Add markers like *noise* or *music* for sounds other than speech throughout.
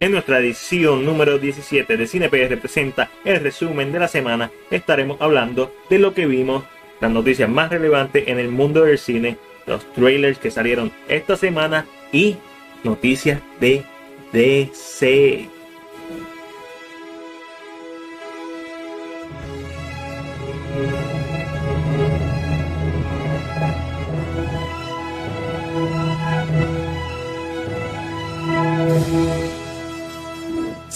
En nuestra edición número 17 de CinePR representa el resumen de la semana. Estaremos hablando de lo que vimos, las noticias más relevantes en el mundo del cine, los trailers que salieron esta semana y noticias de DC.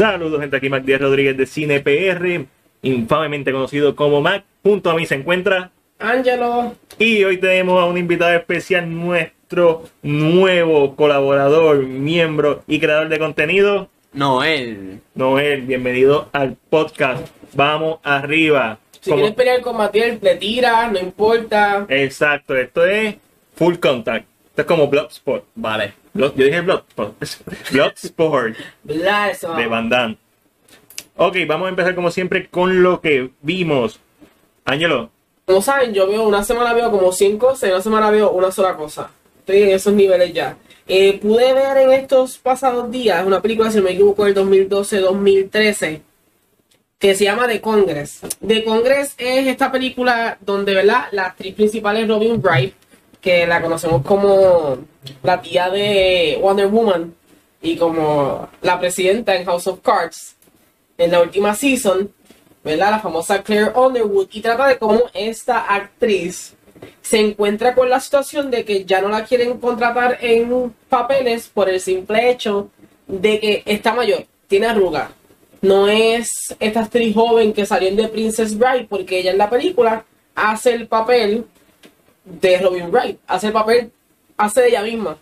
Saludos gente, aquí Mac Díaz Rodríguez de Cine PR, infamemente conocido como Mac. Junto a mí se encuentra Ángelo. y hoy tenemos a un invitado especial, nuestro nuevo colaborador, miembro y creador de contenido, Noel. Noel. Bienvenido al podcast. Vamos arriba. Si Como- quieres pelear con Matiel, le tiras, no importa. Exacto, esto es full contact. Esto es como Bloodsport. Vale. Blood- yo dije *laughs* Bloodsport. Bloodsport. Eso. de Van Damme. Ok, vamos a empezar como siempre con lo que vimos. Ángelo, Como saben, yo veo una semana veo como 100 cosas y una semana veo una sola cosa. Estoy en esos niveles ya. Eh, pude ver en estos pasados días una película, si no me equivoco, del 2012-2013, que se llama The Congress. The Congress es esta película donde, ¿verdad? La actriz principal es Robin Wright, que la conocemos como la tía de Wonder Woman y como la presidenta en House of Cards en la última season, ¿verdad? La famosa Claire Underwood y trata de cómo esta actriz se encuentra con la situación de que ya no la quieren contratar en papeles por el simple hecho de que está mayor, tiene arruga. No es esta actriz joven que salió en The Princess Bride porque ella en la película hace el papel de Robin Wright, hace el papel, hace de ella misma.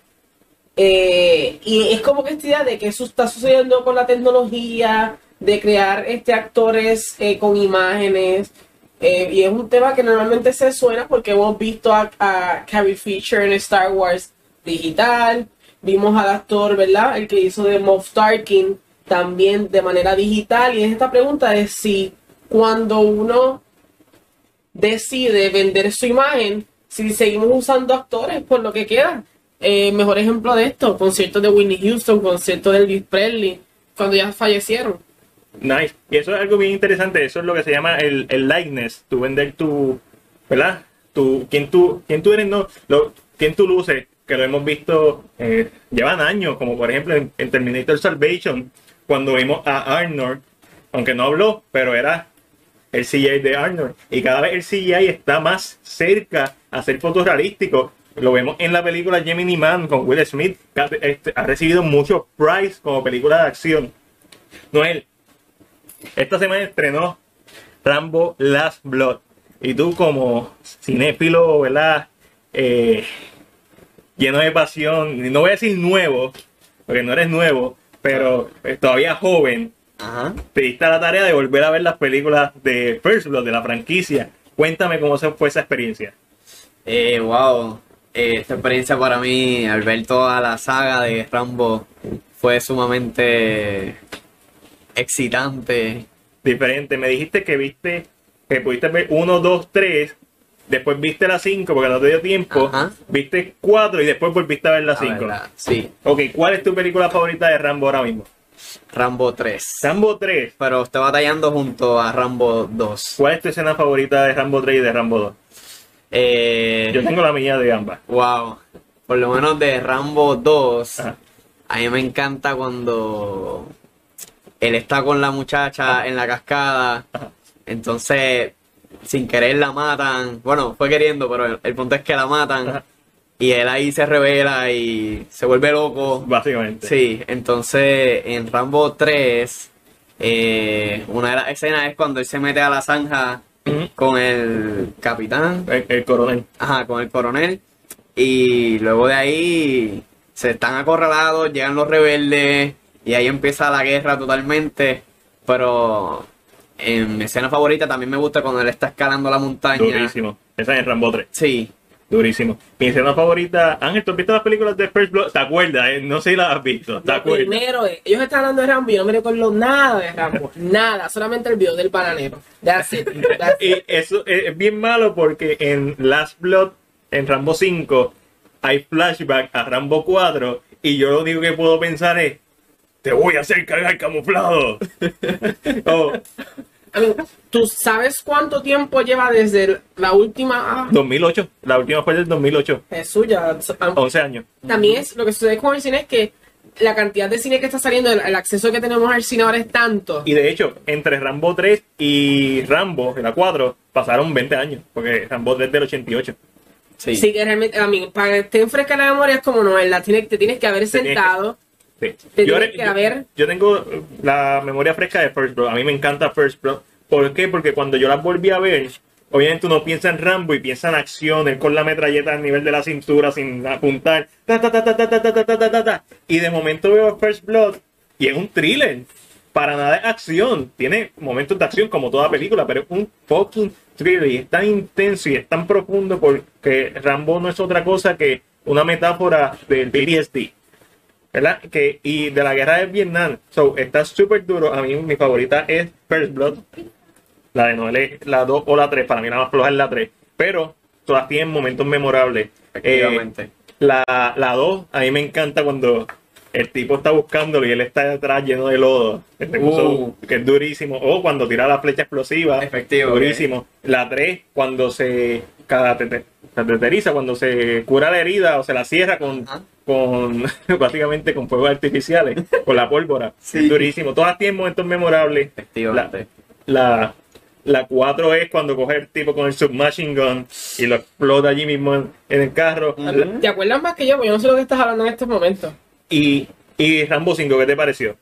Eh, y es como que esta idea de que eso está sucediendo con la tecnología, de crear este actores eh, con imágenes. eh, y es un tema que normalmente se suena porque hemos visto a, a Carrie Fisher en Star Wars digital. Vimos al actor, ¿verdad? El que hizo de Moff Tarkin también de manera digital. Y es esta pregunta de si cuando uno decide vender su imagen, si seguimos usando actores por lo que queda. Eh, mejor ejemplo de esto, conciertos de Whitney Houston, conciertos de Elvis Presley, cuando ya fallecieron. nice. Y eso es algo bien interesante. Eso es lo que se llama el, el likeness. Tu vender tu. ¿Verdad? Tu, quién, tú, quién tú eres, no. Lo, quién tú luces. Que lo hemos visto. eh, llevan años. Como por ejemplo en, en Terminator Salvation. Cuando vimos a Arnold. Aunque no habló, pero era el CGI de Arnold. Y cada vez el CGI está más cerca a ser fotorrealístico. Lo vemos en la película Gemini Man con Will Smith, este, ha recibido muchos prize como película de acción. Noel, esta semana estrenó Rambo Last Blood. Y tú como cinéfilo, ¿verdad? Eh, lleno de pasión, no voy a decir nuevo, porque no eres nuevo, pero todavía joven, Ajá. te diste a la tarea de volver a ver las películas de First Blood, de la franquicia. Cuéntame cómo se fue esa experiencia. Eh, wow. Eh, esta experiencia para mí, al ver toda la saga de Rambo, fue sumamente excitante. Diferente, me dijiste que viste, que pudiste ver 1, 2, 3, después viste la 5 porque no te dio tiempo, Ajá. viste 4 y después volviste a ver la La 5. verdad, Sí, Ok, ¿cuál es tu película favorita de Rambo ahora mismo? Rambo 3. Rambo 3. Pero está batallando junto a Rambo 2. ¿Cuál es tu escena favorita de Rambo 3 y de Rambo 2? Eh, Yo tengo la mía de ambas. Wow. Por lo menos de Rambo 2, Ajá. a mí me encanta cuando él está con la muchacha en la cascada. Ajá. Entonces, sin querer la matan. Bueno, fue queriendo, pero el, el punto es que la matan. Y él ahí se revela y se vuelve loco. Básicamente. Sí, entonces en Rambo 3, eh, una de las escenas es cuando él se mete a la zanja con el capitán. El, el coronel. Ajá, con el coronel. Y luego de ahí se están acorralados, llegan los rebeldes y ahí empieza la guerra totalmente. Pero en mi escena favorita también me gusta cuando él está escalando la montaña. Durísimo. Esa es en Rambo 3. Sí, Durísimo. Mi escena favorita. Ángel, ¿tú has visto las películas de First Blood? ¿Te acuerdas? eh? No sé si las has visto. ¿Te acuerdas? primero es, ellos están hablando de Rambo y yo no me recuerdo nada de Rambo. *laughs* nada, solamente el video del bananero. That's it. That's *laughs* it. Y eso es bien malo porque en Last Blood, en Rambo 5, hay flashback a Rambo 4 y yo lo único que puedo pensar es, te voy a hacer cagar camuflado. *laughs* oh, ¿Tú sabes cuánto tiempo lleva desde la última? 2008, la última fue del 2008, Jesús, ya. um, 11 años. También es lo que sucede con el cine es que la cantidad de cine que está saliendo, el, el acceso que tenemos al cine ahora es tanto. Y de hecho, entre Rambo 3 y Rambo, la 4, pasaron 20 años, porque Rambo 3 del 88. Sí. Sí, que realmente, a mí, para que te fresca la memoria es como no, la tienes, te tienes que haber tienes que- sentado. Yo, tengo la memoria fresca de First Blood. A mí me encanta First Blood. ¿Por qué? Porque cuando yo las volví a ver, obviamente uno piensa en Rambo y piensa en acción, él con la metralleta al nivel de la cintura sin apuntar. Ta, ta, ta, y de momento veo First Blood y es un thriller. Para nada es acción. Tiene momentos de acción como toda película, pero es un fucking thriller. Y es tan intenso y es tan profundo porque Rambo no es otra cosa que una metáfora del PTSD ¿verdad? Que, y de la guerra de Vietnam. So, está súper duro. A mí mi favorita es First Blood. La de Noel la 2 o la 3. Para mí la más floja es la 3. Pero todas tienen momentos memorables. Efectivamente. Eh, la, la 2, a mí me encanta cuando el tipo está buscándolo y él está detrás lleno de lodo. Puso- Uh. que es durísimo. O cuando tira la flecha explosiva. Efectivo, Durísimo. La 3, cuando se caracter- caracteriza, cuando se cura la herida o se la cierra con, Ajá. con *laughs* básicamente con fuegos artificiales, con la pólvora. Sí. Es durísimo. Todas tienen momentos memorables. Efectivamente. La, la 4 es cuando coge el tipo con el submachine gun y lo explota allí mismo en, en el carro. ¿Te acuerdas más que yo? Porque yo no sé lo que estás hablando en estos momentos. Y, y Rambo 5, ¿qué te pareció?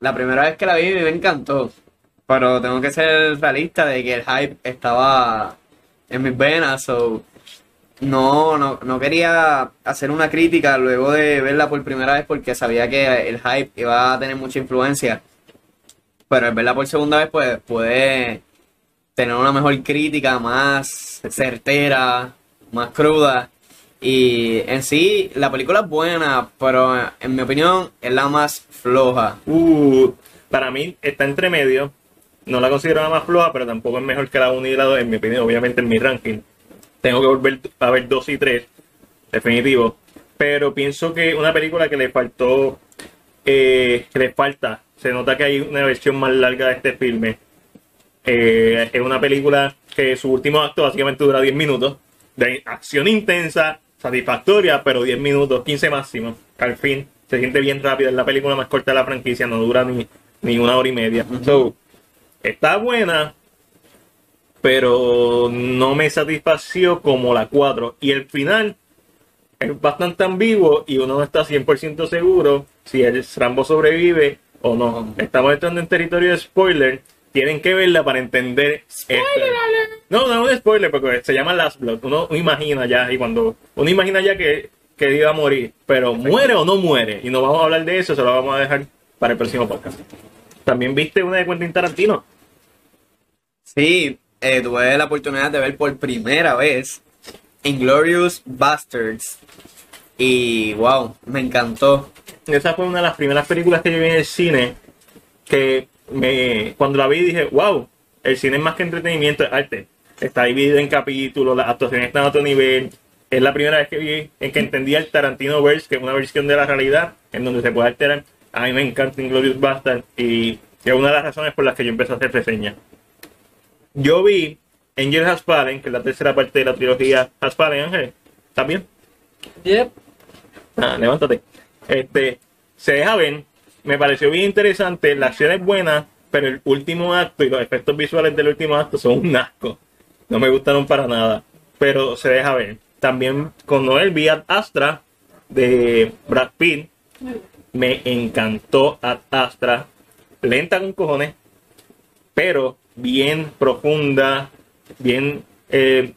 La primera vez que la vi me encantó. Pero tengo que ser realista de que el hype estaba en mis venas. So no, no, no quería hacer una crítica luego de verla por primera vez porque sabía que el hype iba a tener mucha influencia. Pero al verla por segunda vez, pues puede tener una mejor crítica, más certera, más cruda. Y en sí, la película es buena, pero en mi opinión es la más floja. Uh, para mí está entre medio. No la considero más floja, pero tampoco es mejor que la 1 y la 2, en mi opinión, obviamente en mi ranking. Tengo que volver a ver 2 y 3, definitivo. Pero pienso que una película que le faltó, eh, que le falta, se nota que hay una versión más larga de este filme. Eh, es una película que su último acto básicamente dura 10 minutos, de acción intensa, satisfactoria, pero 10 minutos, 15 máximo. Al fin, se siente bien rápido, es la película más corta de la franquicia, no dura ni, ni una hora y media. So, está buena, pero no me satisfació como la 4. Y el final es bastante ambiguo y uno no está 100% seguro si el Rambo sobrevive o no. Estamos entrando en territorio de spoiler. Tienen que verla para entender. esto. No, no es un spoiler porque se llama Last Blood. Uno imagina ya y cuando uno imagina ya que, que iba a morir, pero muere o no muere. Y no vamos a hablar de eso, se lo vamos a dejar para el próximo podcast. También viste una de Quentin Tarantino. Sí, eh, tuve la oportunidad de ver por primera vez Inglorious Bastards. Y wow, me encantó. Esa fue una de las primeras películas que yo vi en el cine que me, cuando la vi dije, wow, el cine es más que entretenimiento, es arte. Está dividido en capítulos, las actuaciones están a otro nivel. Es la primera vez que vi en que entendí el Tarantino Verse, que es una versión de la realidad, en donde se puede alterar. A mí me encanta Inglorious Bastard y es una de las razones por las que yo empecé a hacer reseñas. Yo vi Angel Has Fallen, que es la tercera parte de la trilogía Has Fallen, Ángel. ¿Estás bien? Yep. Ah, levántate. Este, se deja ver. Me pareció bien interesante. La acción es buena, pero el último acto y los efectos visuales del último acto son un asco. No me gustaron para nada. Pero se deja ver. También con Noel vi Astra de Brad Pitt. Me encantó Astra. Lenta con cojones, pero bien profunda, bien eh,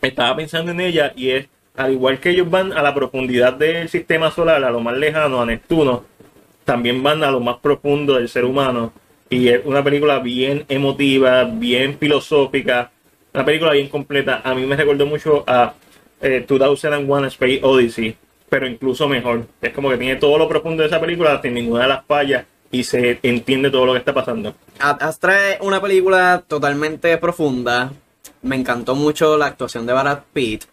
estaba pensando en ella y es, al igual que ellos van a la profundidad del sistema solar, a lo más lejano, a Neptuno, también van a lo más profundo del ser humano. Y es una película bien emotiva, bien filosófica, una película bien completa. A mí me recordó mucho a eh, 2001 Space Odyssey, pero incluso mejor. Es como que tiene todo lo profundo de esa película sin ninguna de las fallas y se entiende todo lo que está pasando. Astra es una película totalmente profunda. Me encantó mucho la actuación de Brad Pitt.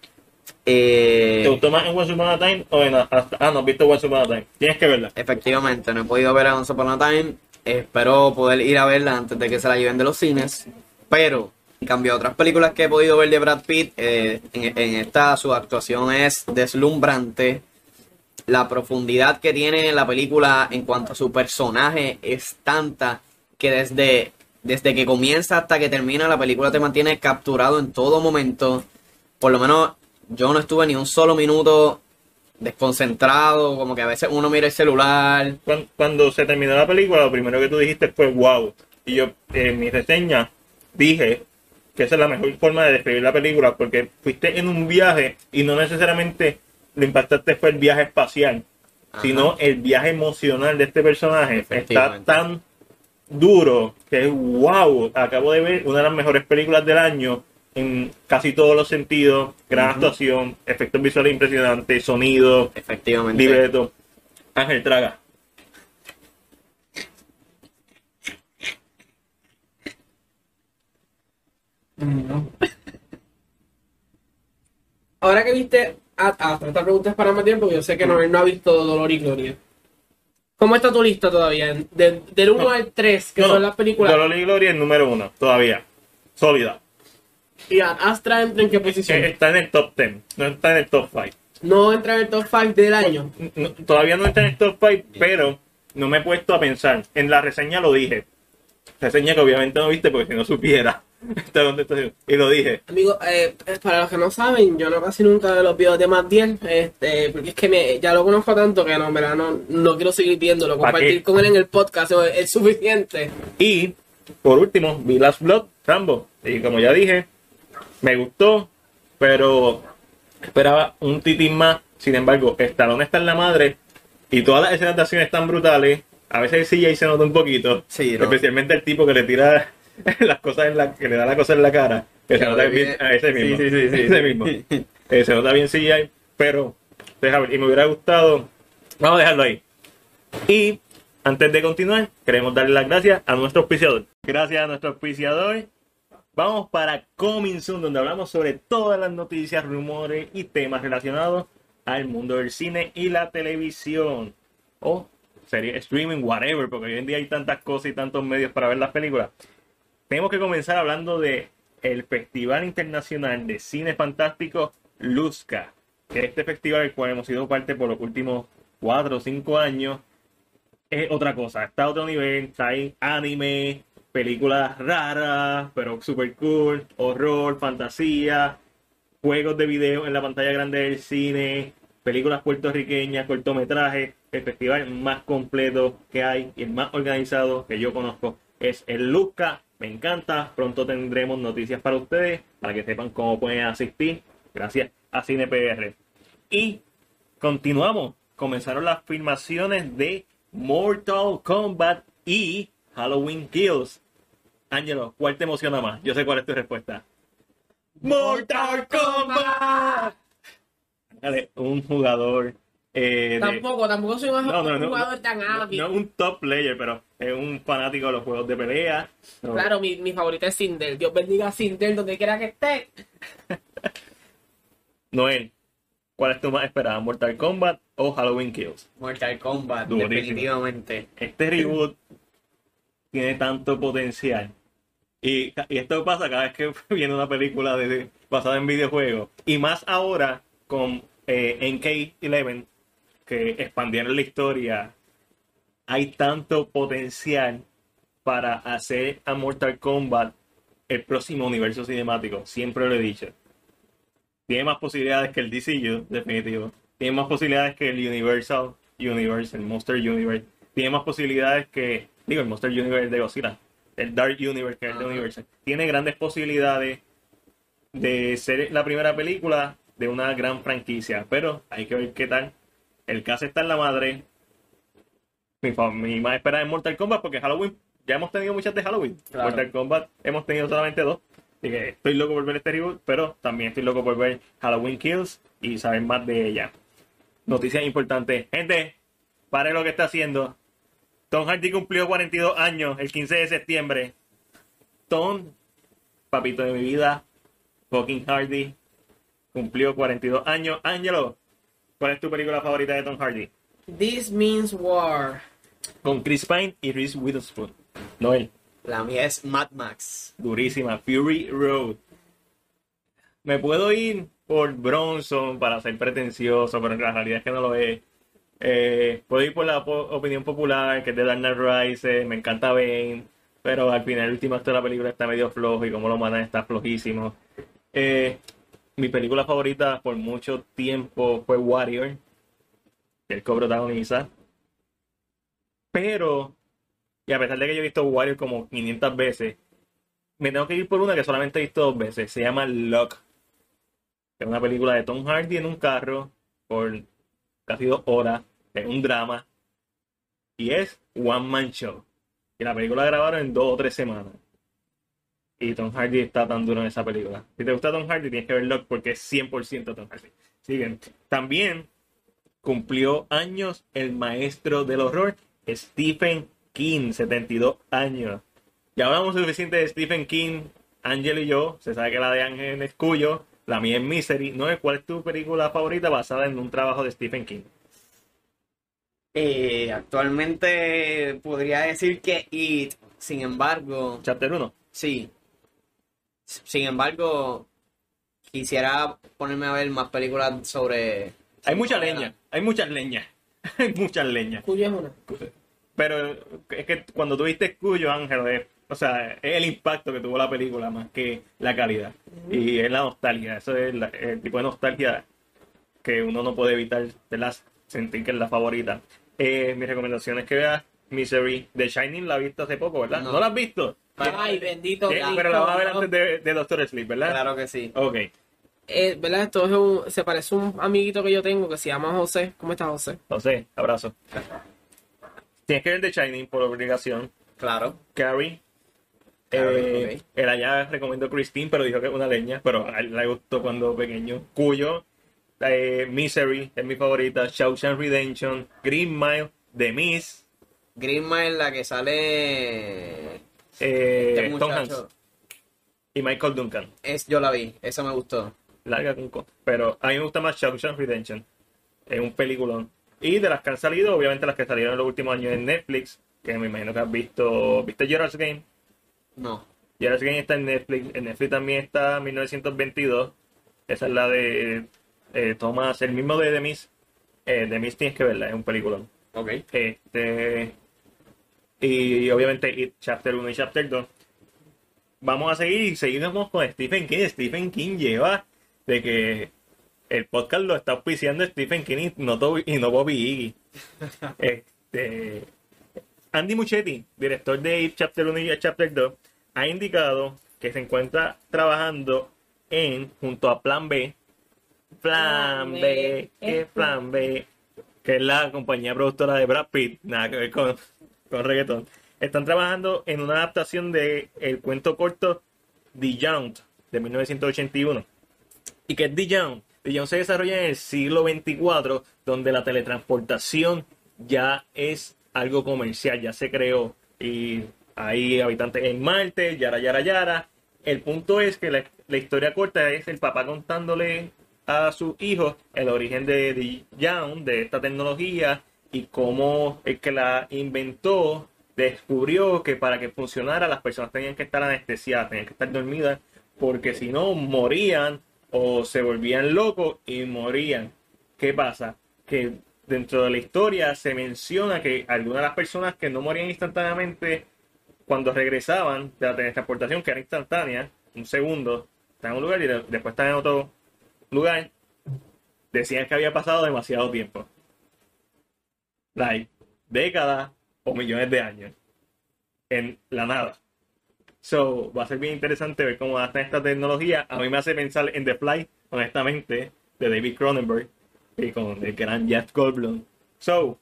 Eh, ¿Te gustó más en Once Upon a Time o en hasta, Ah, no, has visto Once Upon a Time. Tienes que verla. Efectivamente, no he podido ver a Once Upon a Time. Espero poder ir a verla antes de que se la lleven de los cines. Pero, en cambio otras películas que he podido ver de Brad Pitt, eh, en, en esta su actuación es deslumbrante. La profundidad que tiene la película en cuanto a su personaje es tanta que desde, desde que comienza hasta que termina la película te mantiene capturado en todo momento. Por lo menos yo no estuve ni un solo minuto desconcentrado, como que a veces uno mira el celular. Cuando, cuando se terminó la película, lo primero que tú dijiste fue wow. Y yo, en mi reseña, dije que esa es la mejor forma de describir la película porque fuiste en un viaje y no necesariamente lo impactante fue el viaje espacial, Ajá. sino el viaje emocional de este personaje. Está tan duro que es wow. Acabo de ver una de las mejores películas del año en casi todos los sentidos. Gran actuación, efectos visuales impresionantes, sonido, Efectivamente. libreto. Ángel Traga. Ahora que viste hasta esta pregunta es para más tiempo, yo sé que no, no ha visto Dolor y Gloria. ¿Cómo está tu lista todavía? De- del 1 No. al 3, que No, son las películas. Dolor y Gloria es número uno, todavía. Sólida. Y Astra entra en qué posición? Eh, Está en el top 10, no está en el top 5. No entra en el top 5 del año. No, todavía no está en el top 5, pero no me he puesto a pensar. En la reseña lo dije. Reseña que obviamente no viste porque si no supiera. *laughs* Y lo dije. Amigo, eh, para los que no saben, yo no casi nunca veo los videos de Matt 10, este, porque es que me, ya lo conozco tanto que no, en verdad, no, no quiero seguir viéndolo. ¿Pa' Compartir con él en el podcast es, es suficiente. Y por último, vi Last Blood, Rambo. Y como ya dije, me gustó, pero esperaba un titín más. Sin embargo, Stallone está en la madre y todas las escenas de acción están brutales. A veces sí ahí se nota un poquito. Sí, ¿no? Especialmente el tipo que le tira *laughs* las cosas en la, que le da la cosa en la cara. Que se nota bien, divide. a ese mismo. Sí, sí, sí, sí. ese mismo. *laughs* Eh, se nota bien CGI, pero deja ver, y me hubiera gustado. Vamos a dejarlo ahí. Y antes de continuar, queremos darle las gracias a nuestro auspiciador. Gracias a nuestro auspiciador. Vamos para Coming Soon, donde hablamos sobre todas las noticias, rumores y temas relacionados al mundo del cine y la televisión. O serie streaming, whatever, porque hoy en día hay tantas cosas y tantos medios para ver las películas. Tenemos que comenzar hablando de el Festival Internacional de Cine Fantástico Luzca, este festival del cual hemos sido parte por los últimos cuatro o cinco años. Es otra cosa, está a otro nivel, hay anime, películas raras, pero super cool, horror, fantasía, juegos de video en la pantalla grande del cine, películas puertorriqueñas, cortometrajes. El festival más completo que hay y el más organizado que yo conozco es el Luzca. Me encanta. Pronto tendremos noticias para ustedes para que sepan cómo pueden asistir. Gracias a CinePR. Y continuamos. Comenzaron las filmaciones de Mortal Kombat y Halloween Kills. Ángelo, ¿cuál te emociona más? Yo sé cuál es tu respuesta. Mortal Kombat. Un jugador eh, de- Tampoco, tampoco soy un No, no, no, jugador tan no, hábil. no un top player, pero es un fanático de los juegos de pelea. No, Claro, mi, mi favorita es Sindel. Dios bendiga a Sindel donde quiera que esté. *laughs* Noel, ¿cuál es tu más esperada? ¿Mortal Kombat o Halloween Kills? Mortal Kombat, Durísimo. definitivamente. Este reboot *laughs* tiene tanto potencial. Y, y esto pasa cada vez que *laughs* viene una película de, basada en videojuegos. Y más ahora con eh, NK11, que expandieron la historia. Hay tanto potencial para hacer a Mortal Kombat el próximo universo cinemático. Siempre lo he dicho. Tiene más posibilidades que el DCU, definitivo. Tiene más posibilidades que el Universal Universe, el Monster Universe. Tiene más posibilidades que, digo, el Monster Universe de Godzilla. El Dark Universe, que es el de. Universal. Tiene grandes posibilidades de ser la primera película de una gran franquicia. Pero hay que ver qué tal. El caso está en la madre. Mi, mi más esperada es Mortal Kombat porque Halloween, ya hemos tenido muchas de Halloween. Claro. Mortal Kombat hemos tenido solamente dos. Así que estoy loco por ver este reboot, pero también estoy loco por ver Halloween Kills y saber más de ella. Noticias importantes. Gente, pare lo que está haciendo. Tom Hardy cumplió 42 años el 15 de septiembre. Tom, papito de mi vida, fucking Hardy, cumplió 42 años. Ángelo, ¿cuál es tu película favorita de Tom Hardy? This Means War. Con Chris Pine y Reese Witherspoon. Noel, La mía es Mad Max. durísima. Fury Road. Me puedo ir por Bronson para ser pretencioso, pero la realidad es que no lo es. Eh, puedo ir por la opinión popular, que es de Knight Rises, me encanta Bane, pero al final el último acto de la película está medio flojo y como lo matan está flojísimo. Eh, mi película favorita por mucho tiempo fue Warrior, que el co-protagoniza. Pero, y a pesar de que yo he visto Warrior como 500 veces, me tengo que ir por una que solamente he visto dos veces. Se llama Lock. Es una película de Tom Hardy en un carro por casi dos horas. Es un drama. Y es One Man Show. Y la película la grabaron en dos o tres semanas. Y Tom Hardy está tan duro en esa película. Si te gusta Tom Hardy, tienes que ver Lock porque es 100% Tom Hardy. Siguen. También cumplió años el maestro del horror, Stephen King, 72 años. Ya hablamos suficiente de Stephen King, Ángel y yo. Se sabe que la de Ángel es Cuyo, la mía es Misery. ¿No? ¿Cuál es tu película favorita basada en un trabajo de Stephen King? Eh, actualmente podría decir que It, sin embargo, Chapter 1. sí. Sin embargo, quisiera ponerme a ver más películas sobre. Hay mucha leña, hay muchas leñas. *laughs* hay muchas leñas. Cuyo es una. Pero es que cuando tuviste Cuyo, Ángel, es- o sea, es el impacto que tuvo la película más que la calidad. Y es la nostalgia, eso es la- el tipo de nostalgia que uno no puede evitar ¿verdad? sentir que es la favorita. Eh, mi recomendación es que veas Misery. The Shining la viste hace poco, ¿verdad? ¿No, No. la has visto? Ay, bendito. ¿Qué? Cristo, Pero la vas a ver antes de, de Doctor Sleep, ¿verdad? Claro que sí. Ok. Eh, ¿Verdad? Esto es un, se parece a un amiguito que yo tengo que se llama José. ¿Cómo está José? José, abrazo. Tienes que ver The Shining por obligación. Claro. Carrie. Carrie, Eh, ok. Él allá recomendó Christine, pero dijo que es una leña, pero a él le gustó cuando pequeño. Cuyo, eh, Misery es mi favorita, Shawshank Redemption, Green Mile, The Miss, Green Mile, la que sale. Eh, Este Tom. Hanks y Michael Duncan. Es, yo la vi, esa me gustó. Larga con co- Pero a mí me gusta más Shawshank Redemption. Es un peliculón. Y de las que han salido, obviamente las que salieron en los últimos años en Netflix, que me imagino que has visto. ¿Viste Gerald's Game? No. Gerald's Game está en Netflix. En Netflix también está 1922. Esa es la de eh, Thomas, el mismo de The Mist. Eh, The Mist tienes que verla, es un peliculón. Ok. Este, y obviamente It, Chapter 1 y Chapter 2. Vamos a seguir y seguimos con Stephen King. Stephen King lleva de que el podcast lo está auspiciando Stephen King y no, Toby- y no Bobby Iggy. *laughs* este, Andy Muchetti, director de It, Chapter 1 y Chapter 2, ha indicado que se encuentra trabajando en, junto a Plan B, Plan B, es Plan B, que es la compañía productora de Brad Pitt, nada que ver con, con reggaeton. Están trabajando en una adaptación de el cuento corto The Young de 1981. ¿Y qué es The Young? The Young se desarrolla en el siglo 24, donde la teletransportación ya es algo comercial, ya se creó. Y hay habitantes en Marte, yara, yara, yara. El punto es que la, la historia corta es el papá contándole a sus hijos el origen de The Young, de esta tecnología, y cómo el que la inventó descubrió que para que funcionara las personas tenían que estar anestesiadas, tenían que estar dormidas, porque si no morían o se volvían locos y morían. ¿Qué pasa? Que dentro de la historia se menciona que algunas de las personas que no morían instantáneamente cuando regresaban de la teletransportación, que era instantánea, un segundo, están en un lugar y de- después están en otro lugar, decían que había pasado demasiado tiempo. Like, décadas o millones de años. En la nada. So, va a ser bien interesante ver cómo adaptan esta tecnología. A mí me hace pensar en The Fly, honestamente, de David Cronenberg y con el gran Jeff Goldblum. So,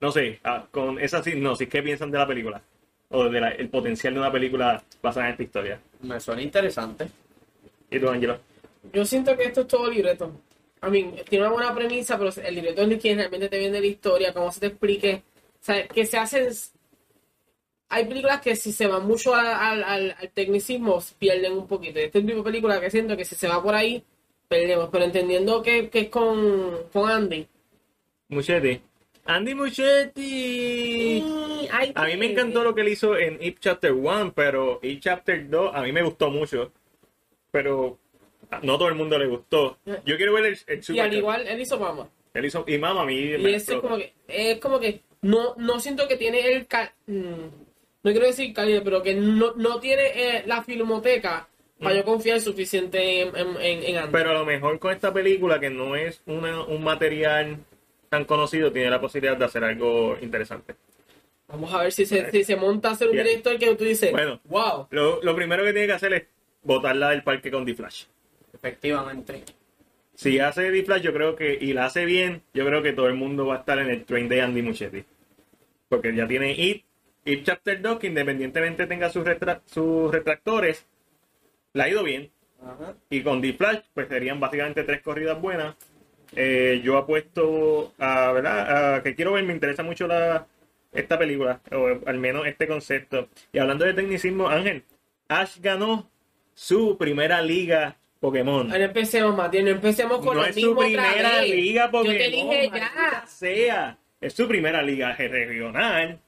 no sé, ah, con esa sinopsis, ¿qué piensan de la película? O del potencial de una película basada en esta historia. Me suena interesante. ¿Y tú, Angelo? Yo siento que esto es todo libreto. I mean, tiene una buena premisa, pero el libreto es quien realmente te vende la historia, cómo se te explique. O sea, que se hacen. Hay películas que si se van mucho al, al, tecnicismo pierden un poquito. Este es el tipo de película que siento que si se va por ahí, perdemos, pero entendiendo que, que es con, con Andy. Muchetti. Andy Muchetti. A mí me encantó lo que él hizo en It Chapter 1, pero It Chapter 2 a mí me gustó mucho. Pero no todo el mundo le gustó. Yo quiero ver el, el Y al igual, él hizo Mama. Él hizo, y mamá, a mí Y me eso es como que, es como que no, no siento que tiene el mm, no quiero decir calidad, pero que no, no tiene eh, la filmoteca para yo confiar suficiente en, en, Andy. Mm. Pero a lo mejor con esta película, que no es una, un material tan conocido, tiene la posibilidad de hacer algo interesante. Vamos a ver si se, si se monta a hacer un Yeah. director que tú dices, Bueno. wow. Lo, lo primero que tiene que hacer es botarla del parque con D-Flash. Efectivamente. Si hace D-Flash, yo creo que, y la hace bien, yo creo que todo el mundo va a estar en el train de Andy Muschietti. Porque ya tiene It, It Chapter 2, que independientemente tenga sus, retra- sus retractores, la ha ido bien. Y con D-Flash, pues serían básicamente tres corridas buenas. Eh, yo apuesto a, ¿verdad? A que quiero ver, me interesa mucho la, esta película, o al menos este concepto. Y hablando de tecnicismo, Ángel, Ash ganó su primera liga Pokémon. Ahora empecemos, Matías, no empecemos con no lo es su mismo otra primera liga Pokémon. Yo te dije ya. sea. Es su primera liga regional.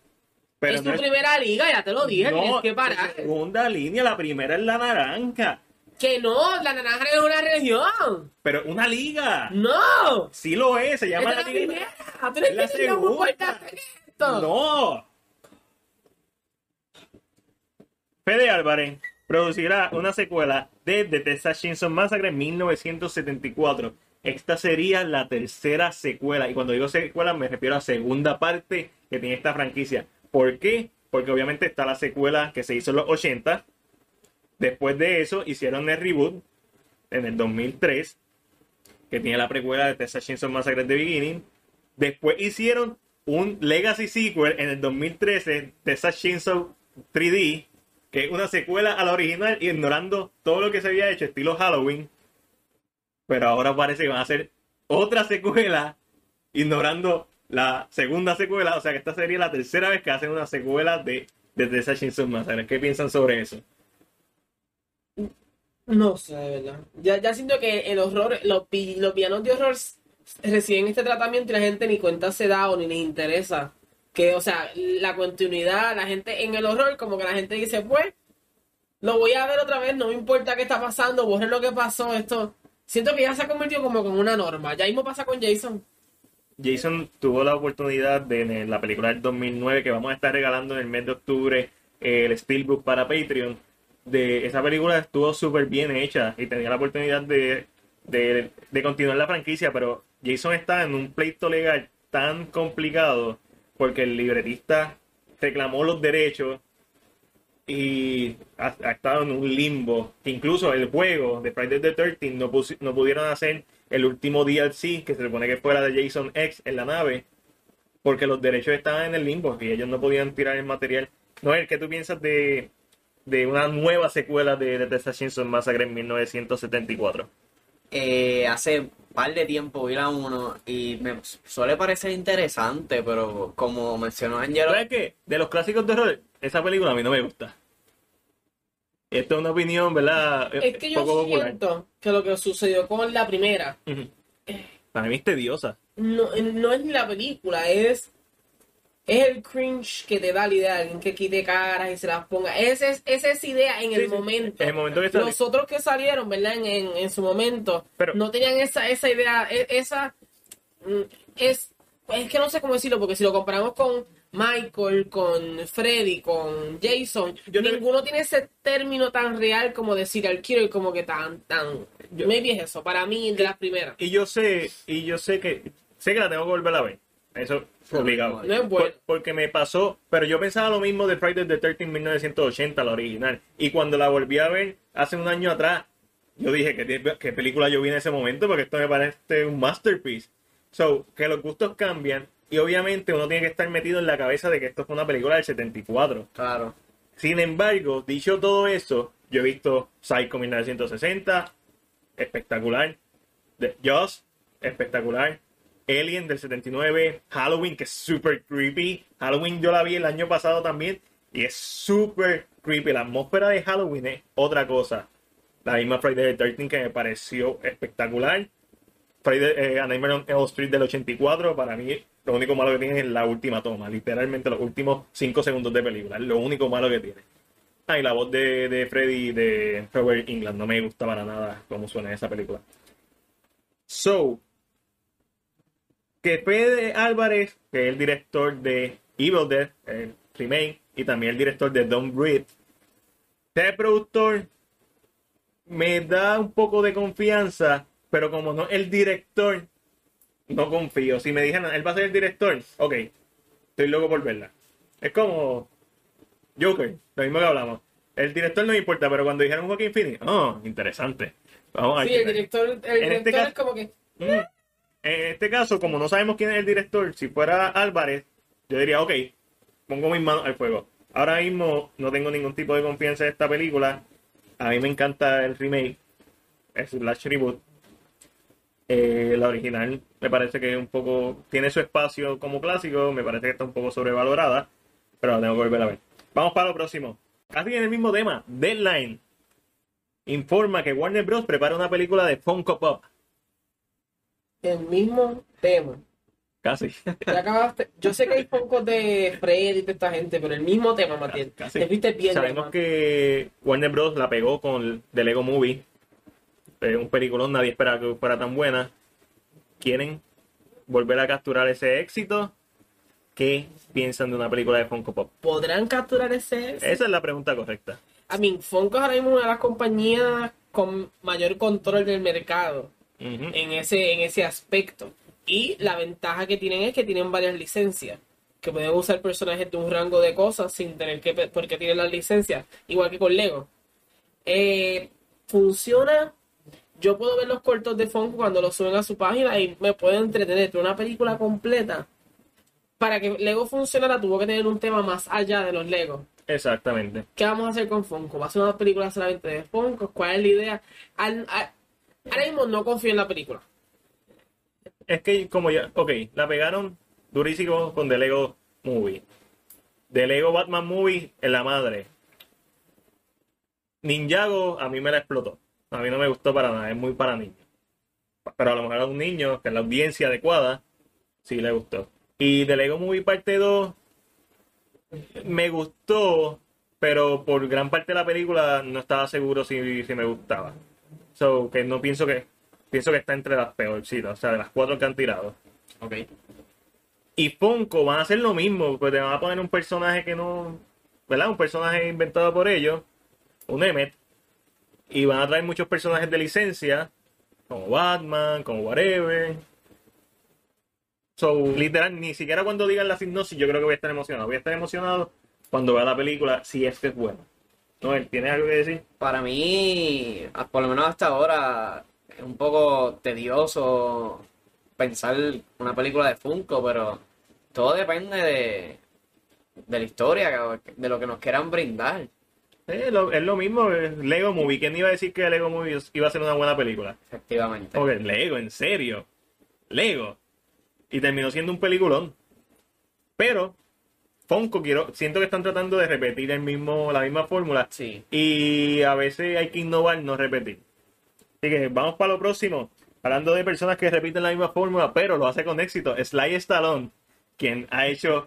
Pero es no tu primera liga, ya te lo dije, no, tienes que parar. su segunda línea, la primera es la naranja. Que no, la naranja es una región. Pero una liga. No. Sí lo es, se llama la la liga. primera. Tú la segunda. No. Fede Álvarez producirá una secuela de The Texas Chainsaw Massacre en 1974. Esta sería la tercera secuela. Y cuando digo secuela me refiero a segunda parte que tiene esta franquicia. ¿Por qué? Porque obviamente está la secuela que se hizo en los 80. Después de eso hicieron el reboot en el 2003. Que tiene la precuela de Texas Chainsaw Massacre The Beginning. Después hicieron un Legacy Sequel en el 2013, Texas Chainsaw 3D, que es una secuela a la original, ignorando todo lo que se había hecho, estilo Halloween. Pero ahora parece que van a hacer otra secuela, ignorando la segunda secuela. O sea que esta sería la tercera vez que hacen una secuela de, de Texas Chainsaw Massacre. ¿Qué piensan sobre eso? No sé, de verdad. Ya, ya siento que el horror, los, los villanos de horror reciben este tratamiento y la gente ni cuenta se da o ni les interesa. Que, o sea, la continuidad, la gente en el horror, como que la gente dice, pues, lo voy a ver otra vez, no me importa qué está pasando, borren lo que pasó, esto. Siento que ya se ha convertido como con una norma. Ya mismo pasa con Jason. Jason tuvo la oportunidad de en la película del 2009 que vamos a estar regalando en el mes de octubre eh, el Steelbook para Patreon. De esa película estuvo súper bien hecha y tenía la oportunidad de, de, de continuar la franquicia, pero Jason está en un pleito legal tan complicado porque el libretista reclamó los derechos y ha, estado en un limbo. Incluso el juego de Friday the 13 no, no pudieron hacer el último DLC, que se supone que fuera de Jason X en la nave, porque los derechos estaban en el limbo y ellos no podían tirar el material. Noel, ¿qué tú piensas de, de una nueva secuela de, Texas Chainsaw Massacre en 1974? Eh, hace un par de tiempo vi la uno y me suele parecer interesante, pero como mencionó Angelo, ¿Sabes qué? De los clásicos de horror, esa película a mí no me gusta. Esto es una opinión, ¿verdad? Es que yo Poco popular. siento que lo que sucedió con la primera Ujú. Para mí es tediosa. no, no es ni la película, es, es el cringe que te da la idea de alguien que quite caras y se las ponga. Esa es, esa es idea en Sí, el sí. momento. En el momento que. Los otros que salieron, ¿verdad? En, en, en su momento, Pero- no tenían esa, esa idea, e- esa mm, es, es que no sé cómo decirlo, porque si lo comparamos con Michael, con Freddy, con Jason, Yo te- ninguno tiene ese término tan real como decir al killer, como que tan, tan, Yo- maybe es eso, para mí de las primeras. Y yo sé, y yo sé que sé que la tengo que volver a ver. Eso es obligado. No es bueno. Por- porque me pasó, pero yo pensaba lo mismo de Friday the 13 1980, la original. Y cuando la volví a ver hace un año atrás, yo dije, ¿qué, qué película yo vi en ese momento? Porque esto me parece un masterpiece. So, que los gustos cambian. Y obviamente uno tiene que estar metido en la cabeza de que esto fue una película del 74. claro, Sin embargo, dicho todo eso, yo he visto Psycho 1960, espectacular. The Jaws, espectacular. Alien del 79, Halloween, que es super creepy. Halloween yo la vi el año pasado también y es super creepy. La atmósfera de Halloween es otra cosa. La misma Friday the 13 que me pareció espectacular. Friday, eh, A Nightmare on Elm Street del 84, para mí lo único malo que tiene es la última toma, literalmente los últimos 5 segundos de película, es lo único malo que tiene. Ah, y la voz de, de Freddy de Forever England, no me gusta para nada cómo suena esa película. So, que Fede Álvarez, que es el director de Evil Dead, el remake, y también el director de Don't Breathe, sea productor, me da un poco de confianza, pero como no el director, no confío. Si me dijeran, él va a ser el director, ok, estoy loco por verla. Es como Joker, lo mismo que hablamos. El director no me importa, pero cuando dijeron Joaquin Phoenix, oh, interesante. Vamos a Sí, el director, el En director este caso- es como que. Mm. En este caso, como no sabemos quién es el director, si fuera Álvarez, yo diría, ok, pongo mis manos al fuego. Ahora mismo no tengo ningún tipo de confianza en esta película. A mí me encanta el remake, es Slash Reboot. Eh, la original me parece que un poco, tiene su espacio como clásico, me parece que está un poco sobrevalorada, pero la tengo que volver a ver. Vamos para lo próximo. Casi en el mismo tema, Deadline informa que Warner Bros. prepara una película de Funko Pop. El mismo tema. Casi. Ya acabaste. Yo sé que hay pocos de Freddy y de esta gente, pero el mismo tema, Matías. Casi. Te fuiste bien. Sabemos que Warner Bros. la pegó con The Lego Movie. Eh, un peliculón, nadie esperaba que fuera tan buena. Quieren volver a capturar ese éxito. ¿Qué piensan de una película de Funko Pop? ¿Podrán capturar ese? Esa es la pregunta correcta. I mean, Funko es ahora mismo una de las compañías con mayor control del mercado En ese, en ese aspecto. Y la ventaja que tienen es que tienen varias licencias. Que pueden usar personajes de un rango de cosas sin tener que... porque tienen las licencias. Igual que con Lego. Eh, funciona. Yo puedo ver los cortos de Funko cuando los suben a su página y me pueden entretener. Pero una película completa... Para que Lego funcionara tuvo que tener un tema más allá de los Legos. Exactamente. ¿Qué vamos a hacer con Funko? ¿Va a ser una película solamente de Funko? ¿Cuál es la idea? Al- ahora mismo no confío en la película. Es que como ya, ok, la pegaron durísimo con The Lego Movie. The Lego Batman Movie en la madre. Ninjago a mí me la explotó. A mí no me gustó para nada, es muy para niños. Pero a lo mejor a un niño, que es la audiencia adecuada, sí le gustó. Y The Lego Movie parte 2 me gustó, pero por gran parte de la película no estaba seguro si, si me gustaba. So, que no pienso que pienso que está entre las peorcitas, o sea, de las cuatro que han tirado. Ok. Y Funko van a hacer lo mismo, pues te van a poner un personaje que no, ¿verdad? Un personaje inventado por ellos, un Emmet, y van a traer muchos personajes de licencia, como Batman, como whatever. So, literal, ni siquiera cuando digan la sinopsis yo creo que voy a estar emocionado. Voy a estar emocionado cuando vea la película, si es que es buena. Noel, ¿tienes algo que decir? Para mí, ah, por lo menos hasta ahora, es un poco tedioso pensar una película de Funko, pero todo depende de, de la historia, de lo que nos quieran brindar. Eh, lo- es lo mismo, Lego Movie. ¿Quién iba a decir que Lego Movie iba a ser una buena película? Efectivamente. Ok, Lego, en serio. Lego. Y terminó siendo un peliculón. Pero, Funko quiero, siento que están tratando de repetir el mismo, la misma fórmula. Sí. Y a veces hay que innovar, no repetir. Así que vamos para lo próximo. Hablando de personas que repiten la misma fórmula, pero lo hace con éxito. Sly Stallone, quien ha hecho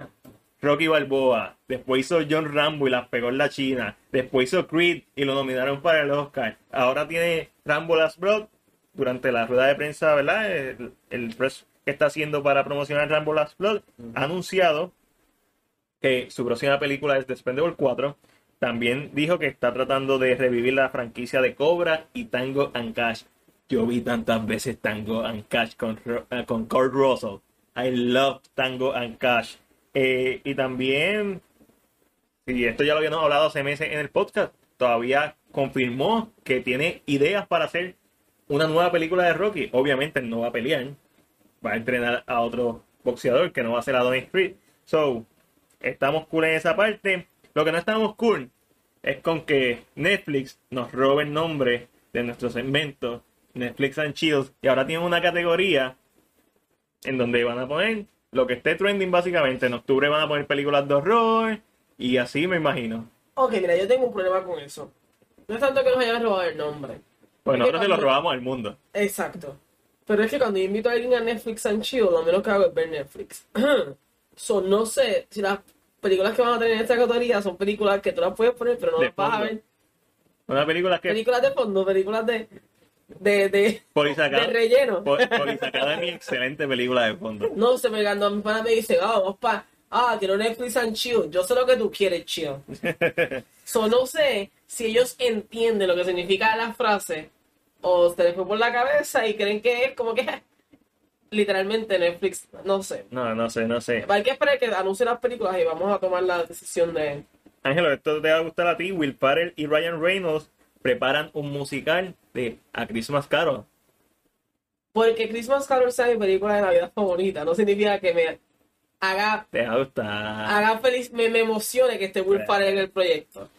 Rocky Balboa, después hizo John Rambo y las pegó en la China, después hizo Creed y lo nominaron para el Oscar. Ahora tiene Rambo Last Blood durante la rueda de prensa, ¿verdad? El, el press que está haciendo para promocionar Rambo Last Blood ha anunciado que su próxima película es The Spendable 4. También dijo que está tratando de revivir la franquicia de Cobra y Tango and Cash. Yo vi tantas veces Tango and Cash con, eh, con Russell. I love Tango and Cash. Eh, y también, y esto ya lo habíamos hablado hace meses en el podcast, todavía confirmó que tiene ideas para hacer una nueva película de Rocky. Obviamente no va a pelear, va a entrenar a otro boxeador que no va a ser Adonis Creed. So, estamos cool en esa parte. Lo que no estamos cool es con que Netflix nos robe el nombre de nuestro segmento Netflix and Chills y ahora tienen una categoría en donde van a poner lo que esté trending básicamente. En octubre van a poner películas de horror y así me imagino. Ok, mira, yo tengo un problema con eso. No es tanto que nos hayan robado el nombre. Bueno, Es que nosotros se lo cuando- robamos al mundo. Exacto. Pero es que cuando yo invito a alguien a Netflix and chill, lo menos que hago es ver Netflix. *clears throat* so, no sé si las películas que van a tener en esta categoría son películas que tú las puedes poner, pero no De las vas a ver. Una película que Películas de fondo, películas de. de. de, Polisacada- de relleno. Pol- Police Academy, excelente película de fondo. No sé, me cuando mi pana me dice, ah, vamos pa. Ah, quiero Netflix and chill. Yo sé lo que tú quieres, chill. *laughs* so, no sé si ellos entienden lo que significa la frase o se les fue por la cabeza y creen que es como que literalmente Netflix, no sé. No, no sé, no sé. Hay que esperar que anuncie las películas y vamos a tomar la decisión de... Ángelo, esto te va a gustar a ti. Will Ferrell y Ryan Reynolds preparan un musical de A Christmas Carol. Porque Christmas Carol sea mi película de Navidad favorita, no significa que me haga, Te va a gustar. haga feliz, me, me emocione que esté Will Ferrell en el proyecto.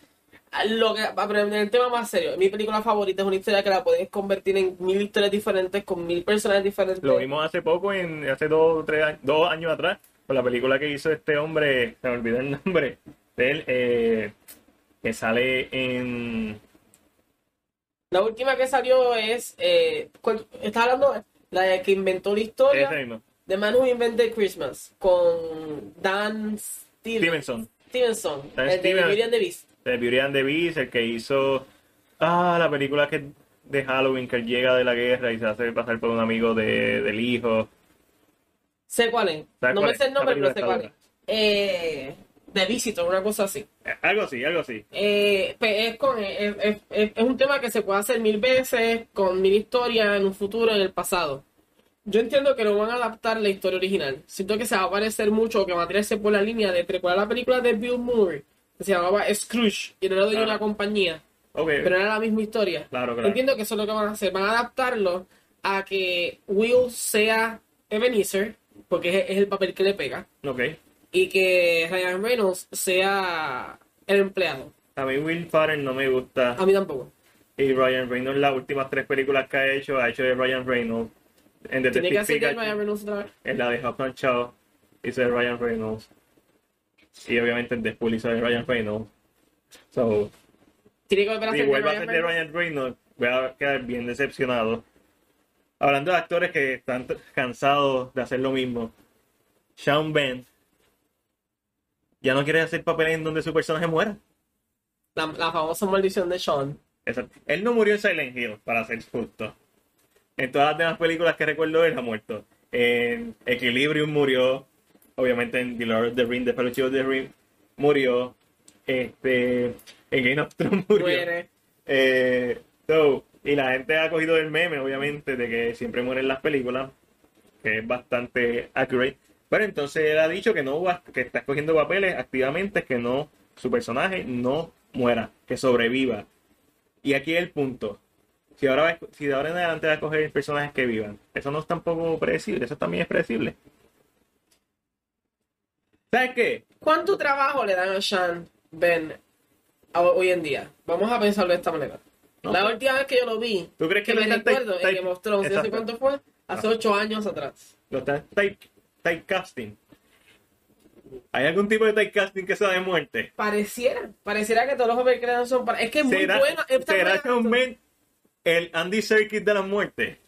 Lo que, para en el tema más serio, mi película favorita es una historia que la puedes convertir en mil historias diferentes, con mil personajes diferentes. Lo vimos hace poco, en hace dos, tres, años- dos años atrás, con la película que hizo este hombre, se me olvidó el nombre de él, eh, que sale en... La última que salió es, eh, ¿cuál- ¿estás hablando? La de que inventó la historia. The Man Who Invented Christmas con Dan Stevens- Stevenson. Stevenson, Dan el de Stevens. Beauty and the Beast. De Beauty and the Beast, el que hizo ah, la película que de Halloween, que él llega de la guerra y se hace pasar por un amigo de, del hijo. Sé cuál es. ¿Sabes No cuál me sé el nombre, pero sé cuál es. Eh, The Visitor, una cosa así. Eh, Algo así, algo así. Eh, pe- es, con, es, es- es- es un tema que se puede hacer mil veces, con mil historias en un futuro, en el pasado. Yo entiendo que no van a adaptar la historia original. Siento que se va a parecer mucho, que va a tirarse por la línea de precuela la película de Bill Murray, que se llamaba Scrooge, y era de Ah. una compañía. Ok, pero era la misma historia. Claro, claro. Entiendo que eso es lo que van a hacer. Van a adaptarlo a que Will sea Ebenezer, porque es, es el papel que le pega, ok. y que Ryan Reynolds sea el empleado. A mí Will Ferrell no me gusta. A mí tampoco. Y Ryan Reynolds, las últimas tres películas que ha hecho, ha hecho de Ryan Reynolds. En Tiene que hacer de Ryan Reynolds otra vez. en la de Hoffman Shaw, hizo de Ryan Reynolds. Y obviamente en Deadpool hizo de Ryan Reynolds. So, Tiene que volver a si hacer de a Ryan ser de Reynolds. Ryan Reynolds, voy a quedar bien decepcionado. Hablando de actores que están cansados de hacer lo mismo, Sean Penn ya no quiere hacer papeles en donde su personaje muera. La, la famosa maldición de Sean. Exacto. Él no murió en Silent Hill, para ser justo. En todas las demás películas que recuerdo, él ha muerto. En Equilibrium murió. Obviamente en The Lord of the Ring, The Fellowship of the Ring, murió. Este, en Game of Thrones murió. Eh, so, y la gente ha cogido el meme, obviamente, de que siempre mueren las películas, que es bastante accurate. Pero entonces él ha dicho que no que está escogiendo papeles activamente, que no, su personaje no muera, que sobreviva. Y aquí es el punto. Si ahora, va si de ahora en adelante va a escoger personajes que vivan, eso no es tampoco predecible, eso también es predecible. ¿Sabes qué? ¿Cuánto trabajo le dan a Sean Ben hoy en día? Vamos a pensarlo de esta manera. No, la pues. última vez que yo lo vi, ¿Tú crees que que me recuerdo en Game of Thrones, no sé cuánto fue, hace ocho años atrás. Lo están type, typecasting. ¿Hay algún tipo de typecasting que sea de muerte? Pareciera, pareciera que todos los que dan son para... Es que es muy ¿Será, bueno. ¿será actor. Ben el Andy Serkis de la muerte?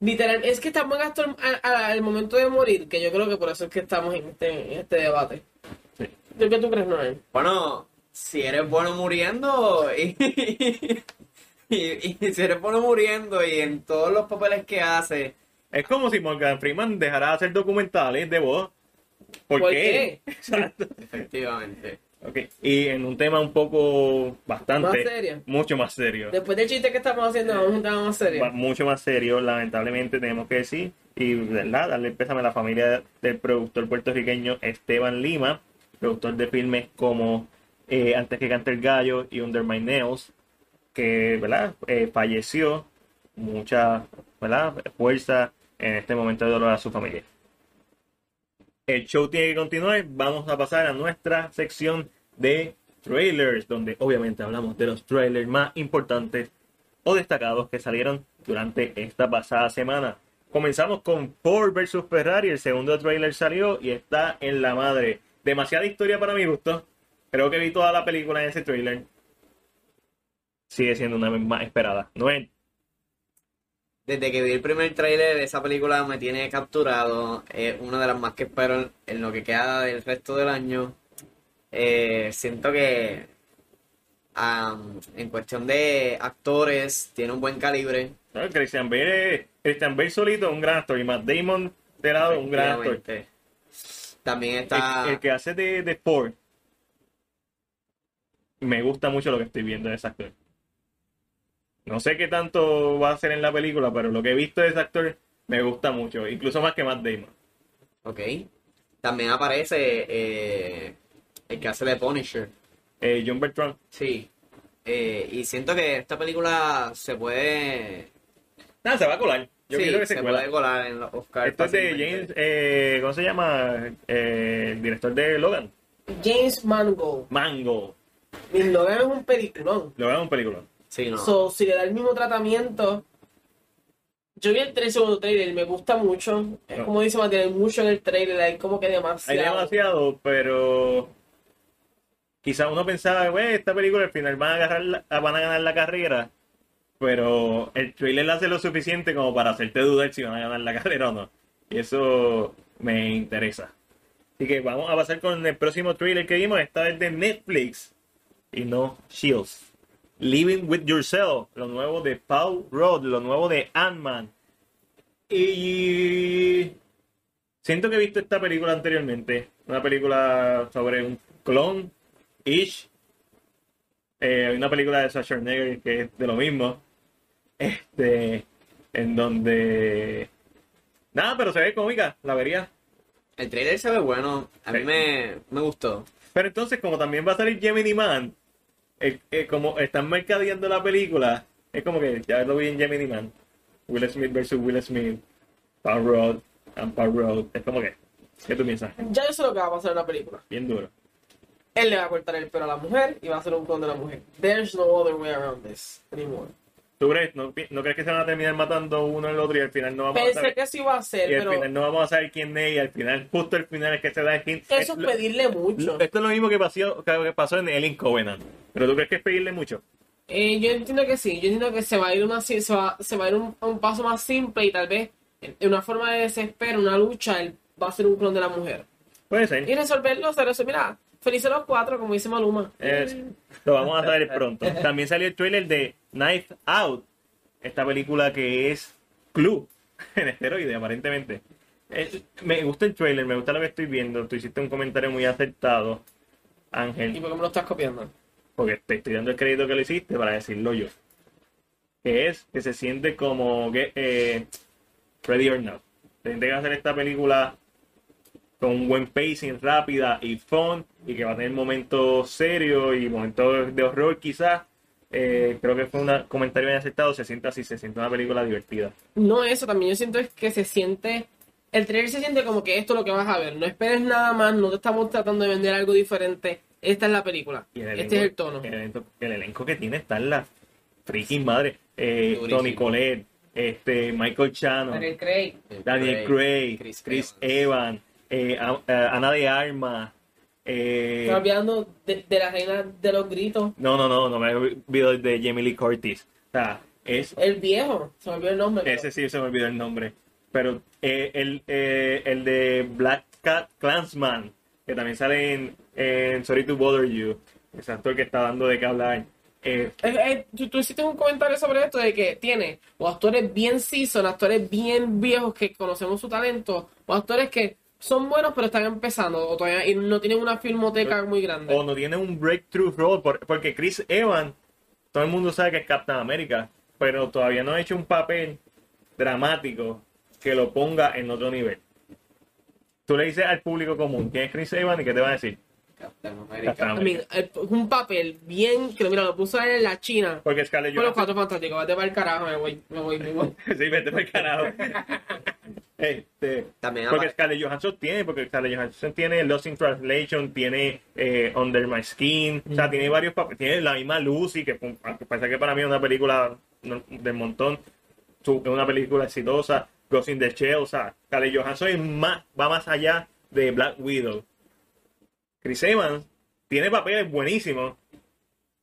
Literal, es que es tan buen actor a- a- al momento de morir que yo creo que por eso es que estamos en este, en este debate. Sí. ¿Tú qué tú crees, Noel? Bueno, si eres bueno muriendo y, *laughs* y- y si eres bueno muriendo y en todos los papeles que hace, Es como si Morgan Freeman dejara de hacer documentales de voz. ¿Por, ¿Por qué? *laughs* Exacto. efectivamente. Ok, Y en un tema un poco bastante... Más serio. Mucho más serio. Después del chiste que estamos haciendo, vamos a un tema más serio. Mucho más serio, lamentablemente tenemos que decir, y ¿verdad? darle pésame a la familia del productor puertorriqueño Esteban Lima, productor de filmes como eh, Antes que cante el gallo y Under My Nails, que ¿verdad? Eh, falleció, mucha ¿verdad? fuerza en este momento de dolor a su familia. El show tiene que continuar, vamos a pasar a nuestra sección de trailers, donde obviamente hablamos de los trailers más importantes o destacados que salieron durante esta pasada semana. Comenzamos con Ford vs Ferrari, el segundo trailer salió y está en la madre. Demasiada historia para mi gusto. Creo que vi toda la película en ese trailer. Sigue siendo una más esperada. Noel, desde que vi el primer tráiler, esa película me tiene capturado. Es una de las más que espero en lo que queda del resto del año. Eh, siento que en cuestión de actores tiene un buen calibre. No, Christian Bale, Christian Bale solito es un gran actor y Matt Damon de lado un gran actor. También está... El, el que hace de, de Ford. Me gusta mucho lo que estoy viendo de ese actor. No sé qué tanto va a hacer en la película, pero lo que he visto de ese actor me gusta mucho, incluso más que Matt Damon. Ok. También aparece eh, el que hace de Punisher. Eh, John Bertrand. Sí. Eh, y siento que esta película se puede... Nada, se va a colar. Yo sí, quiero que se, se puede colar en los Oscars. Esto es de. James, eh, ¿cómo se llama? Eh, el director de Logan. James Mangold. Mango. Mi Logan es un peliculón. Logan es un película. Sí, no. So, si le da el mismo tratamiento. Yo vi el 3 segundo trailer, me gusta mucho. Es No. como dice Matías, hay mucho en el trailer, hay como que Hay demasiado. demasiado, pero quizás uno pensaba, güey, esta película al final van a, ganar la carrera, pero el trailer hace lo suficiente como para hacerte dudar si van a ganar la *laughs* carrera o no. Y eso me interesa. Así que vamos a pasar con el próximo trailer que vimos, esta vez de Netflix y no Shields. Living with Yourself, lo nuevo de Paul Rudd, lo nuevo de Ant-Man. Y siento que he visto esta película anteriormente. Una película sobre un clon, Ish. Eh, hay una película de Schwarzenegger que es de lo mismo. Este, en donde... Nada, pero se ve cómica, la vería. El trailer se ve bueno. A mí me, me gustó. Pero entonces, como también va a salir Gemini Man, eh, eh, como están mercadeando la película, es como que ya lo vi en Gemini Man. Will Smith versus Will Smith, Paul Rudd and Paul Rudd. Es como que, ¿qué tú piensas? Ya yo sé lo que va a pasar en la película. Bien duro. Él le va a cortar el pelo a la mujer y va a hacer un clon de la mujer. There's no other way around this anymore. ¿Tú crees, no, no crees que se van a terminar matando uno al otro y al final no vamos a Pensé saber? que eso iba a ser, Y al pero final no vamos a saber quién es y al final, justo al final es que se da el hint. eso Es lo- pedirle mucho. Esto es lo mismo que pasó, que pasó en Alien Covenant. Pero tú crees que es pedirle mucho. Eh, yo entiendo que sí, yo entiendo que se va a ir, una, se va, se va a, ir un, a un paso más simple y tal vez en una forma de desespero, una lucha, él va a ser un clon de la mujer. Puede ser. Y resolverlo, se resuelve, mira, felices los cuatro, como dice Maluma. Es- lo vamos a saber pronto. También salió el trailer de Knife Out, esta película que es Clue en esteroide, aparentemente. Es- me gusta el trailer, me gusta lo que estoy viendo. Tú hiciste un comentario muy acertado, ¿Y Ángel, por qué me lo estás copiando? porque te estoy dando el crédito que lo hiciste para decirlo yo. Que es que se siente como que eh, Ready or Not. Siente que hacer esta película con un buen pacing, rápida y fun, y que va a tener momentos serios y momentos de horror quizás. Eh, creo que fue un comentario bien aceptado, se siente así, se siente una película divertida. No eso, también yo siento es que se siente, el trailer se siente como que esto es lo que vas a ver, no esperes nada más, no te estamos tratando de vender algo diferente, esta es la película, Y el este es el tono. El, elenco, el elenco que tiene está en la freaking madre. Eh. Tony Collette, este, Michael Shannon, Daniel Craig. Daniel Craig, Chris Chris, Evans. Evans, eh, a- a- Ana de Armas. Eh, olvidando de, de la reina de los gritos, no, no, no, no me olvido de Jamie Lee Curtis. O sea, es, el viejo, se me olvidó el nombre. pero- ese sí se me olvidó el nombre. Pero eh, el, eh, el de Black Cat Clansman, que también sale en, en Sorry to Bother You, ese actor que está dando de qué hablar. Eh, tú, tú hiciste un comentario sobre esto de que tiene o actores bien season, actores bien viejos que conocemos su talento, o actores que son buenos pero están empezando o todavía y no tienen una filmoteca muy grande. o no tiene un breakthrough role, por- porque Chris Evans, todo el mundo sabe que es Captain America, pero todavía no ha hecho un papel dramático que lo ponga en otro nivel. Tú le dices al público común quién es Chris Evans y qué te va a decir. Captain Captain America. I mean, el- un papel bien que mira lo puso en la China Porque Scarlett con los Johansson. cuatro fantásticos, vete para el carajo, me voy, me voy, me voy. *laughs* sí, vete para el carajo. *laughs* Este, También porque Scarlett Johansson tiene, porque Scarlett Johansson tiene Lost in Translation, tiene eh, Under My Skin, o sea, tiene varios papeles, tiene la misma Lucy, que parece que para mí es una película del montón, es una película exitosa, Ghost in the Shell, o sea, Scarlett Johansson es más, va más allá de Black Widow. Chris Evans tiene papeles buenísimos,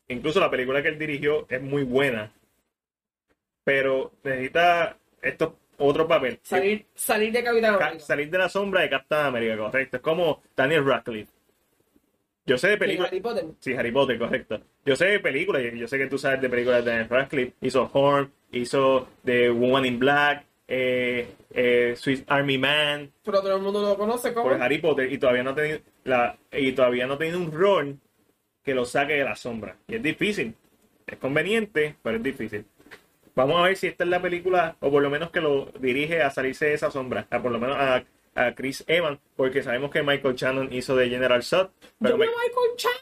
incluso la película que él dirigió es muy buena, pero necesita esto es otro papel. Salir, salir de Capitán Ca- América. salir de la sombra de Captain America, correcto. Es como Daniel Radcliffe. Yo sé de películas. Harry Potter. Sí, Harry Potter, correcto. Yo sé de películas, yo sé que tú sabes de películas de Daniel Radcliffe. Hizo Horn, hizo The Woman in Black, eh, eh, Swiss Army Man, Pero todo el mundo lo conoce como. por Harry Potter, y todavía no ha tenido la, y todavía no ha tenido un rol que lo saque de la sombra. Y es difícil. Es conveniente, pero es difícil. Vamos a ver si esta es la película, o por lo menos que lo dirige a salirse de esa sombra, a por lo menos a, a Chris Evans, porque sabemos que Michael Shannon hizo de General Zod, pero Yo me- con Shannon.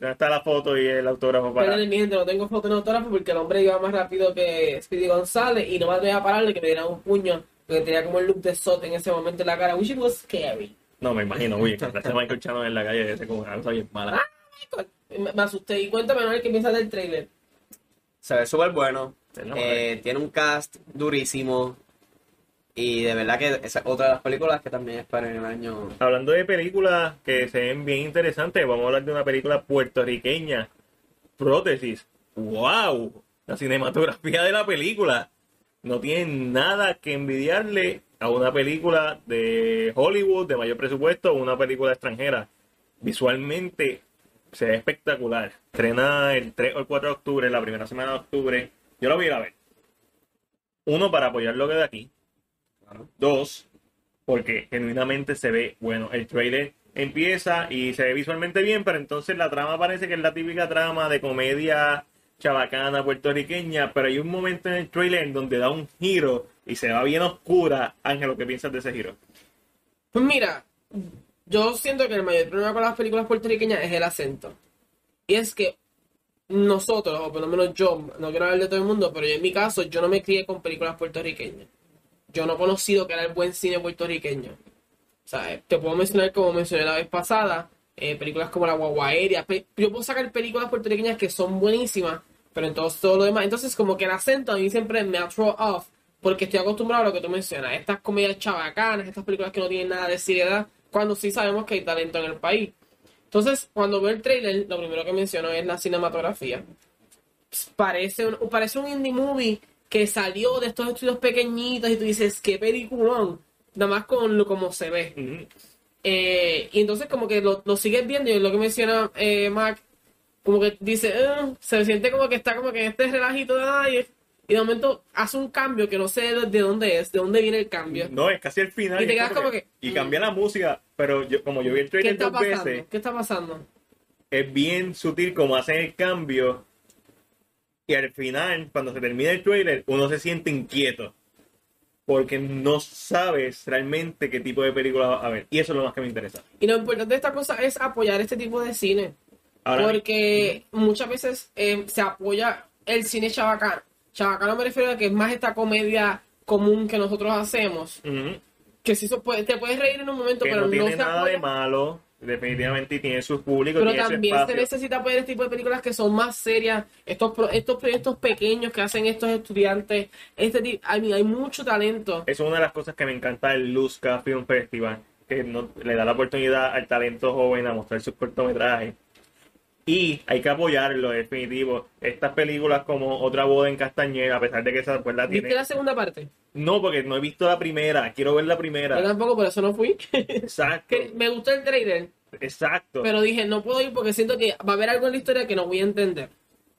¿dónde está la foto y el autógrafo para... Perdón, mi gente, no tengo foto en autógrafo porque el hombre iba más rápido que Speedy González y no me atreví a pararle que me diera un puño porque tenía como el look de Sot en ese momento en la cara, which was scary. No, me imagino, uy, cuando hace Michael Shannon en la calle, ese como una cosa bien mala. Me, me asusté. Y cuéntame, Manuel, qué piensas del trailer. Se ve súper bueno. Eh, tiene un cast durísimo. Y de verdad que esa es otra de las películas que también espero en el año. Hablando de películas que se ven bien interesantes, vamos a hablar de una película puertorriqueña, Prótesis. ¡Wow! La cinematografía de la película no tiene nada que envidiarle a una película de Hollywood de mayor presupuesto o una película extranjera. Visualmente se ve espectacular. Estrena el 3 o el 4 de octubre, la primera semana de octubre. Yo la voy a ir a ver. Uno, para apoyar lo que de aquí. Dos, porque genuinamente se ve bueno. El trailer empieza y se ve visualmente bien, pero entonces la trama parece que es la típica trama de comedia chabacana puertorriqueña, pero hay un momento en el trailer en donde da un giro y se va bien oscura. Ángelo, ¿qué piensas de ese giro? Pues mira, yo siento que el mayor problema con las películas puertorriqueñas es el acento. Y es que nosotros, o por lo menos yo, no quiero hablar de todo el mundo, pero en mi caso, yo no me crié con películas puertorriqueñas. Yo no he conocido que era el buen cine puertorriqueño. O sea, eh, te puedo mencionar, como mencioné la vez pasada, eh, películas como La Guagua Aérea. Yo puedo sacar películas puertorriqueñas que son buenísimas, pero entonces todo lo demás. Entonces, como que el acento a mí siempre me ha throw off, porque estoy acostumbrado a lo que tú mencionas. Estas comedias chabacanas, estas películas que no tienen nada de seriedad, cuando sí sabemos que hay talento en el país. Entonces, cuando veo el trailer, lo primero que menciono es la cinematografía. Parece un, parece un indie movie que salió de estos estudios pequeñitos y tú dices, qué peliculón. Nada más con lo como se ve. Eh, y entonces como que lo, lo sigues viendo y lo que menciona eh, Mac, como que dice, "Eh", se siente como que está como que en este relajito de ay, y de momento hace un cambio que no sé de, de dónde es, de dónde viene el cambio. No, es casi el final. Y te quedas como que- Y cambia la música, pero yo, como yo vi el ¿Qué trailer está dos pasando? veces, ¿Qué está pasando? es bien sutil como hacen el cambio. Y al final, cuando se termina el trailer, uno se siente inquieto. Porque no sabes realmente qué tipo de película va a ver. Y eso es lo más que me interesa. Y lo importante de esta cosa es apoyar este tipo de cine. Ahora, porque muchas veces eh, se apoya el cine chabacano. Chabacano me refiero a que es más esta comedia común que nosotros hacemos. ujú, Que si te puedes reír en un momento, que pero no tiene nada de malo. Definitivamente y tiene sus públicos, Pero tiene también se necesita apoyar este tipo de películas que son más serias. Estos, estos proyectos pequeños que hacen estos estudiantes. Este tipo, I mean, hay mucho talento. Es una de las cosas que me encanta del Luzca Film Festival, que no- le da la oportunidad al talento joven a mostrar sus cortometrajes. Y hay que apoyarlo, definitivo. Estas películas como Otra boda en Castañeda, a pesar de que esa pues, la ¿Viste tiene... la segunda parte? No, porque no he visto la primera, quiero ver la Yo primera. tampoco, por eso no fui. Exacto, Que me gustó el trailer, exacto. pero dije, no puedo ir porque siento que va a haber algo en la historia que no voy a entender.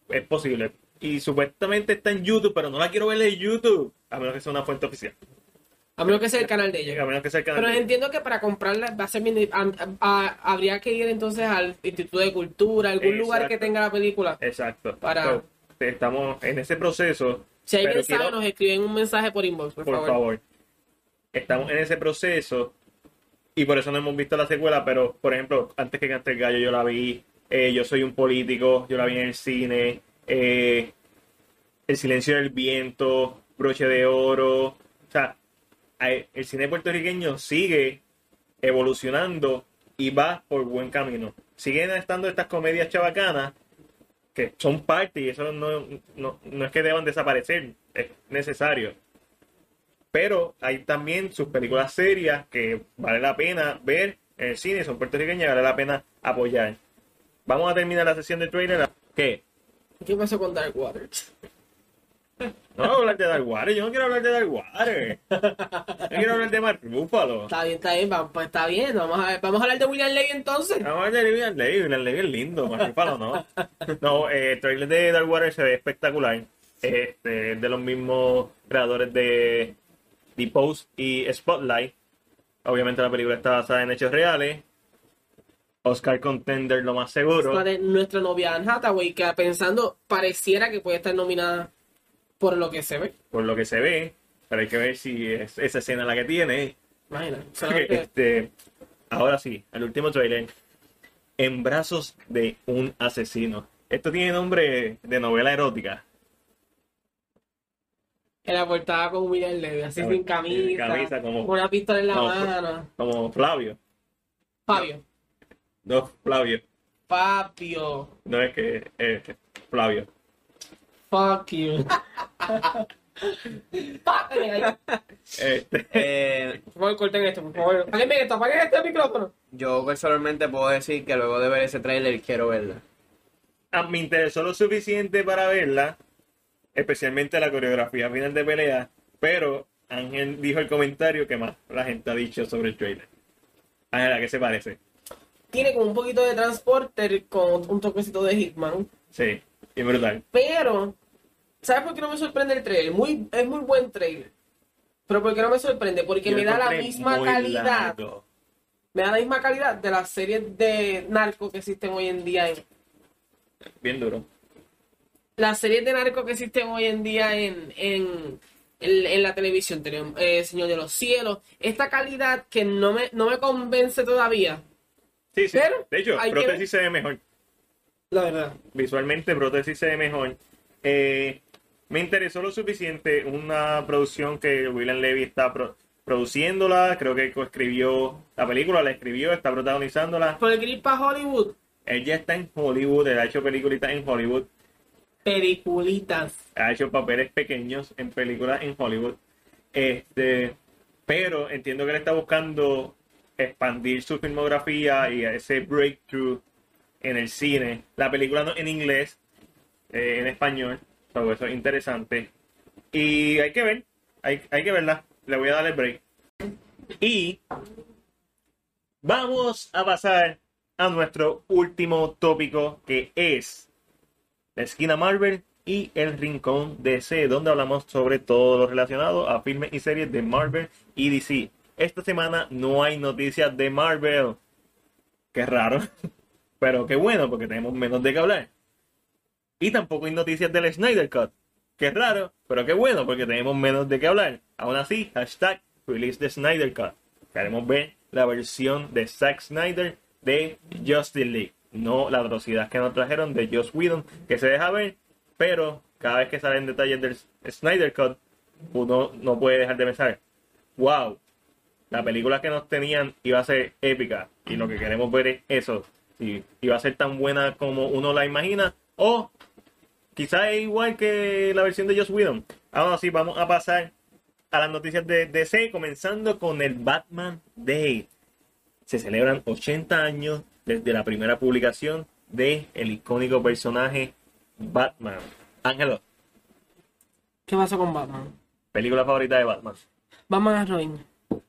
Es posible. Y supuestamente está en YouTube, pero no la quiero ver en YouTube, a menos que sea una fuente oficial. A menos que sea el canal de A ellos. menos que sea el canal Pero de- entiendo que para comprarla va a ser bien. a- a- habría que ir entonces al Instituto de Cultura, algún lugar que tenga la película. Exacto. Para- estamos en ese proceso. Si hay pero mensaje, quiero- nos escriben un mensaje por inbox, por, por favor. favor. Estamos en ese proceso y por eso no hemos visto la secuela, pero por ejemplo, antes que cante el gallo yo la vi, eh, yo soy un político, yo la vi en el cine, eh, El silencio del viento, Broche de oro, o sea, el cine puertorriqueño sigue evolucionando y va por buen camino. Siguen estando estas comedias chabacanas que son parte y eso no, no, no es que deban desaparecer, es necesario. Pero hay también sus películas serias que vale la pena ver en el cine, son puertorriqueñas vale la pena apoyar. Vamos a terminar la sesión de trailer. ¿Qué? ¿Qué pasó con Dark Waters? No voy a hablar de Dark Water, yo no quiero hablar de Dark Water. Yo quiero hablar de Mark. Está bien, está bien, pues está bien. Vamos a, vamos a hablar de William Levy entonces. Vamos a hablar de William Levy, William Levy es lindo, Mark no. No, eh, el trailer de Dark Water se ve espectacular. Este, es de los mismos creadores de The Post y Spotlight. Obviamente la película está basada en hechos reales. Oscar Contender lo más seguro. Nuestra novia Anne Hathaway, que pensando, pareciera que puede estar nominada por lo que se ve. por lo que se ve, pero hay que ver si es esa escena la que tiene. Imagina. Este, ahora sí, el último trailer. En brazos de un asesino. Esto tiene nombre de novela erótica. En la portada con William Levy, así Sin sin camisa, camisa, como- una pistola en la como- mano. Como Flavio. Fabio. No, Flavio. Fabio. No es que es Flavio. Fuck you. Fuck you. Este, Eh, Por favor, corten esto, por favor. Apaguen esto, apaguen este micrófono. yo personalmente puedo decir que luego de ver ese trailer quiero verla. ah, me interesó lo suficiente para verla, especialmente la coreografía final de pelea, pero Ángel dijo el comentario que más la gente ha dicho sobre el trailer. Ángel, ¿a qué se parece? Tiene como un poquito de transporter con un toquecito de Hitman. Sí, y brutal. Pero, ¿sabes por qué no me sorprende el trailer? Muy, es muy buen trailer. Pero ¿por qué no me sorprende? Porque Yo me da la misma calidad. largo. Me da la misma calidad de las series de narco que existen hoy en día en, Bien duro. las series de narco que existen hoy en día en, en, en, en la televisión, eh, Señor de los Cielos, esta calidad que no me, no me convence todavía, Sí, sí. Pero de hecho, Prótesis se ve mejor. La verdad. Visualmente, Prótesis se ve mejor. Eh, me interesó lo suficiente una producción que William Levy está pro- produciéndola. Creo que coescribió la película, la escribió, está protagonizándola. Por el grip para Hollywood, Él ya está en Hollywood, él ha hecho peliculitas en Hollywood, peliculitas. ha hecho papeles pequeños en películas en Hollywood. Este, pero entiendo que él está buscando expandir su filmografía y ese breakthrough en el cine. La película no en inglés, eh, en español, todo eso es interesante. Y hay que ver, hay, hay que verla. Le voy a dar el break. Y vamos a pasar a nuestro último tópico que es la esquina Marvel y el rincón DC, donde hablamos sobre todo lo relacionado a filmes y series de Marvel y DC. Esta semana no hay noticias de Marvel. Qué raro, *laughs* pero qué bueno porque tenemos menos de qué hablar. Y tampoco hay noticias del Snyder Cut. Qué raro, pero qué bueno porque tenemos menos de qué hablar. Aún así, hashtag release the Snyder Cut. Queremos ver la versión de Zack Snyder de Justice League. No la atrocidad que nos trajeron de Joss Whedon, que se deja ver, pero cada vez que salen detalles del Snyder Cut, uno no puede dejar de pensar, wow, la película que nos tenían iba a ser épica y lo que queremos ver es eso, si iba a ser tan buena como uno la imagina o quizás es igual que la versión de Joss Whedon. Ahora sí, vamos a pasar a las noticias de DC, comenzando con el Batman Day. Se celebran 80 años desde la primera publicación de el icónico personaje Batman. Ángelo, ¿Qué pasó con Batman? película favorita de Batman. Batman a Robin.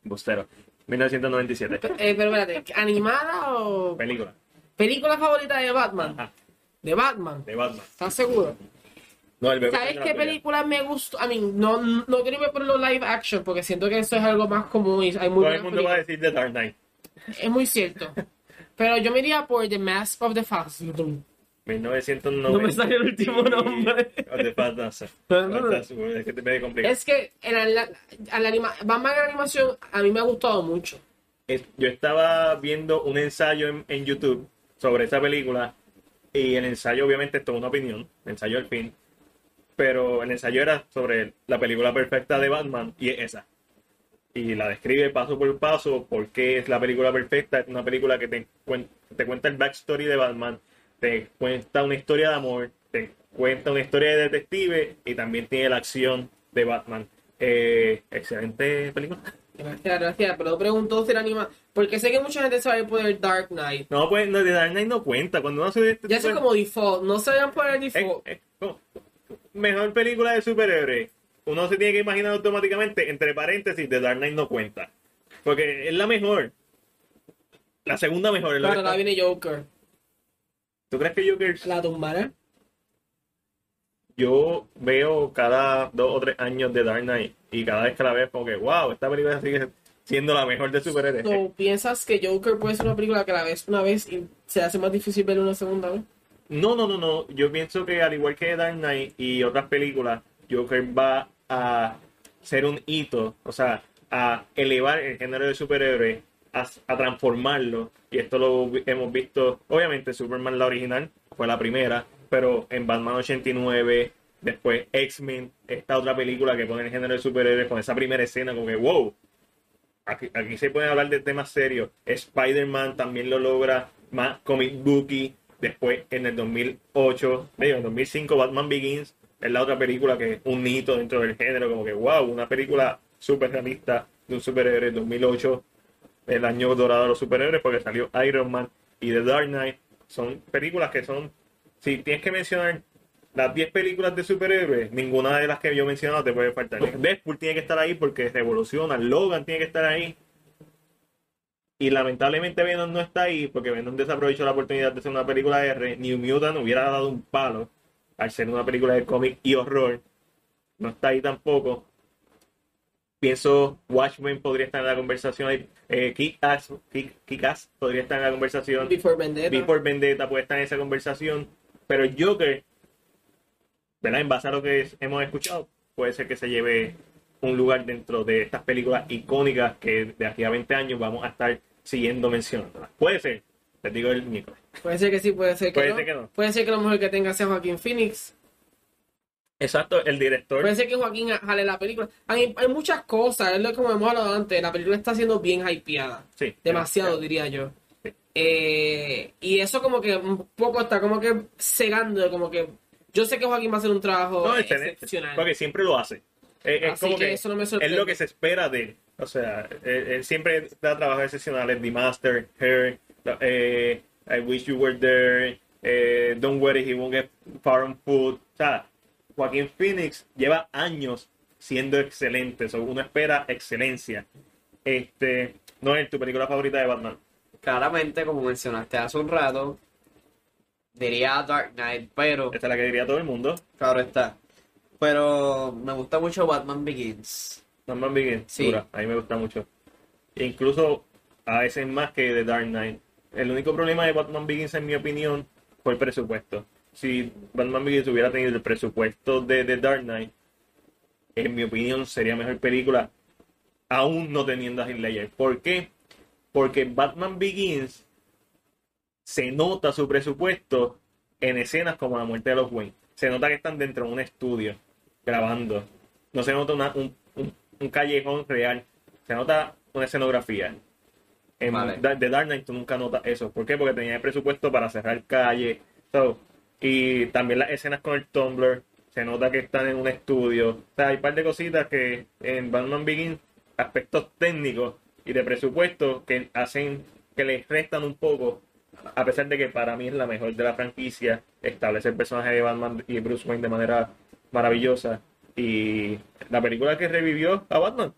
Bustero. 1997. Eh, pero espérate, ¿animada o Película. Película favorita de Batman? Ajá, De Batman. de Batman. ¿Estás seguro? No, el bebé ¿Sabes qué película me gustó? A mí, no, no quiero ir por los live action porque siento que eso es algo más común y hay muy Todo el mundo va a decir The Dark Knight. Es muy cierto. Pero yo me iría por The Mask of the Phantom. 1990. No me sale el último nombre. O The no. Es que te complicado. Es que en la, a la anima, Batman en animación a mí me ha gustado mucho. Es- yo estaba viendo un ensayo en, en YouTube sobre esa película y el ensayo obviamente es toda una opinión, el ensayo al fin, pero el ensayo era sobre la película perfecta de Batman y es esa. Y la describe paso por paso por qué es la película perfecta, es una película que te, te cuenta el backstory de Batman, te cuenta una historia de amor, te cuenta una historia de detective y también tiene la acción de Batman. Eh, excelente película. Gracias, gracias. Pero pregunto si era anima. Porque sé que mucha gente se ir por el Dark Knight. No, pues no, de Dark Knight no cuenta. Cuando uno sube este Ya de- como default. No se vayan por el es- default. como- mejor película de superhéroes, uno se tiene que imaginar automáticamente, entre paréntesis, The Dark Knight no cuenta. Porque es la mejor. La segunda mejor. es la viene Joker. ¿Tú crees que Joker? La tumbará. Yo veo cada dos o tres años de Dark Knight y cada vez que la veo como que, wow, esta película sigue siendo la mejor de superhéroes. ¿No piensas que Joker puede ser una película que la ves una vez y se hace más difícil verla una segunda vez? No, no, no, no. Yo pienso que al igual que Dark Knight y otras películas, Joker va a ser un hito, o sea, a elevar el género de superhéroes, a, a transformarlo. Y esto lo hemos visto, obviamente, Superman la original fue la primera, pero en Batman 89, después X-Men, esta otra película que pone el género de superhéroes con esa primera escena, como que wow. Aquí, aquí se pueden hablar de temas serios. Spider-Man también lo logra, más comic booky. Después, en el 2008, digo, en 2005, Batman Begins es la otra película que es un hito dentro del género. Como que, wow, una película súper realista de un superhéroe. 2008, el año dorado de los superhéroes, porque salió Iron Man y The Dark Knight. Son películas que son. Si tienes que mencionar las 10 películas de superhéroes, ninguna de las que yo he mencionado te puede faltar. Deadpool tiene que estar ahí porque revoluciona. Logan tiene que estar ahí. Y lamentablemente Venom no está ahí porque Venom desaprovechó la oportunidad de hacer una película R. New Mutant hubiera dado un palo al ser una película de cómic y horror. No está ahí tampoco. Pienso Watchmen podría estar en la conversación. Eh, Kick-Ass Kick- Kick-Ass podría estar en la conversación. Before Vendetta. Before Vendetta puede estar en esa conversación. Pero Joker, ¿verdad? En base a lo que hemos escuchado, puede ser que se lleve un lugar dentro de estas películas icónicas que de aquí a 20 años vamos a estar siguiendo mencionándolas. Puede ser, les digo el miércoles. Puede ser que sí, puede ser que, Puede no. ser que no. Puede ser que lo mejor que tenga sea Joaquín Phoenix. Exacto, el director. Puede ser que Joaquín jale la película. Hay, hay muchas cosas, es lo que hemos hablado antes. La película está siendo bien hypeada. Sí, Demasiado, demasiado. diría yo. Eh, y eso como que un poco está como que cegando, como que yo sé que Joaquín va a hacer un trabajo No, excepcional. Porque siempre lo hace. Eh, es como que que, eso no me es lo que se espera de él. O sea, él, él siempre da trabajos excepcionales. The Master, Her, eh, I Wish You Were There, eh, Don't Worry, He Won't Get Far on Food. O sea, Joaquín Phoenix lleva años siendo excelente. So, uno espera excelencia. Este, no es tu película favorita de Batman. Claramente, como mencionaste hace un rato, diría Dark Knight, pero Esta es la que diría todo el mundo. claro está. Pero me gusta mucho Batman Begins. Batman Begins, Sí. dura, a mí me gusta mucho. Incluso a veces más que The Dark Knight. El único problema de Batman Begins, en mi opinión, fue el presupuesto. Si Batman Begins hubiera tenido el presupuesto de The Dark Knight, en mi opinión sería mejor película, aún no teniendo a Heath Ledger. ¿Por qué? Porque Batman Begins se nota su presupuesto en escenas como la muerte de los Wayne. Se nota que están dentro de un estudio grabando. No se nota una- un, un- un callejón real. Se nota una escenografía. En Vale. The Dark Knight tú nunca notas eso. ¿Por qué? Porque tenía el presupuesto para cerrar calle. So, y también las escenas con el Tumblr. Se nota que están en un estudio. O sea, hay un par de cositas que en Batman Begins, aspectos técnicos y de presupuesto que hacen que les restan un poco. A pesar de que para mí es la mejor de la franquicia, establece el personaje de Batman y Bruce Wayne de manera maravillosa. Y la película que revivió a Batman.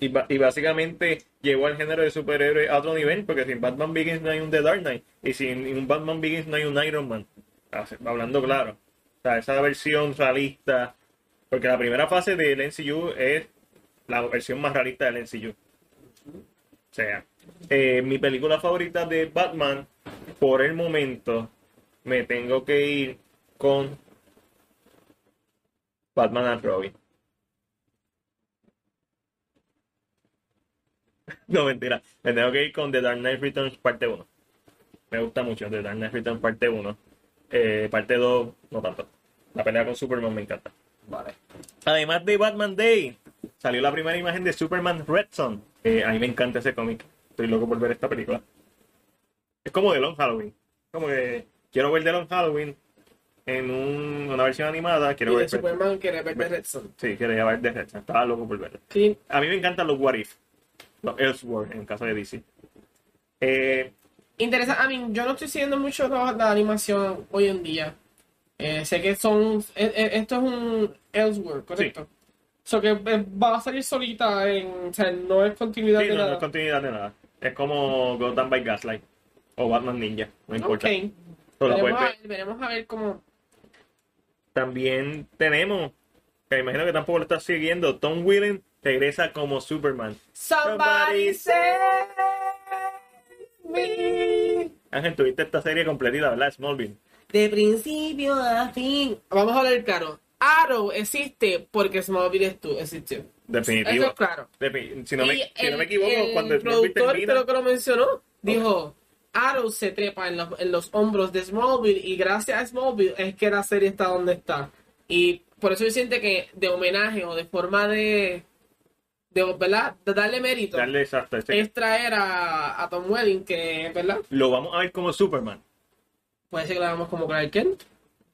Y, básicamente llevó al género de superhéroe a otro nivel, porque sin Batman Begins no hay un The Dark Knight, y sin un Batman Begins no hay un Iron Man. Hablando claro. O sea, esa versión realista, porque la primera fase del NCU es la versión más realista del NCU. O sea, eh, mi película favorita de Batman, por el momento, me tengo que ir con Batman and Robin. *laughs* No, mentira. Me tengo que ir con The Dark Knight Returns parte 1. Me gusta mucho The Dark Knight Returns parte 1. Eh, parte 2, no tanto. La pelea con Superman me encanta. Vale. Además de Batman Day, salió la primera imagen de Superman Red Son. Eh, a mí me encanta ese cómic. Estoy loco por ver esta película. Es como de Long Halloween. Como que quiero ver de Long Halloween en un- una versión animada. Quiero Y ver. de Superman que ver de Redson. Sí, quería ver de Red Son. Estaba loco por verla. Sí, A mí me encantan los What If. Los Elseworld, en el caso de DC. Eh, interesante. A mí, yo no estoy siguiendo mucho la, la animación hoy en día. Eh, sé que son. eh, eh, esto es un Elsewhere, ¿correcto? So que eh, va a salir solita en. O sea, no es continuidad Sí, de no, no nada. es continuidad de nada. Es como Gotham by Gaslight o Batman Ninja, no importa. Ok. Tú la Veremos a, ver. ver, veremos a ver cómo. También tenemos, que imagino que tampoco lo estás siguiendo, Tom Willen regresa como Superman. Somebody save me. Ángel, tuviste esta serie completita, ¿verdad? Smallville. De principio a fin. Vamos a hablar claro. Arrow existe porque Smallville estu- existió. Definitivo. Eso es claro. Defi- si no, me, si no me el- equivoco, el cuando Smallville productor termina, creo que lo mencionó, dijo, Arrow se trepa en los, en los hombros de Smallville y gracias a Smallville es que la serie está donde está. Y por eso yo siento que de homenaje o de forma de, de ¿verdad? De darle mérito darle exacto. este- es traer a, a Tom Welling que, ¿verdad? Lo vamos a ver como Superman. Puede ser que lo hagamos como Clark Kent.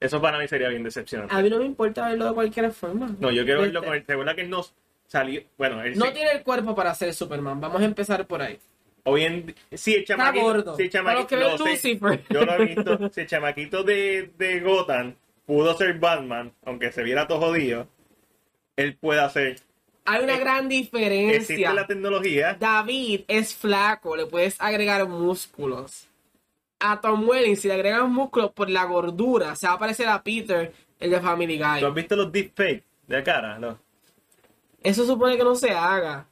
Eso para mí sería bien decepcionante. A mí no me importa verlo de cualquier forma. No, yo quiero verlo Este, con el. Recuerda que él nos salió. Bueno, él No sí- tiene el cuerpo para ser Superman. Vamos a empezar por ahí. Hoy en si el chamaquito, gordo. Si el chamaquito, que yo lo he visto. *laughs* Si el chamaquito de, de Gotham pudo ser Batman, aunque se viera todo jodido, él puede hacer. Hay una Eh, gran Existe diferencia. la tecnología. David es flaco, le puedes agregar músculos. A Tom Welling, si le agregas músculos por la gordura, se va a parecer a Peter, el de Family ¿Tú has Guy. visto los deepfakes de la cara? No. Eso supone que no se haga.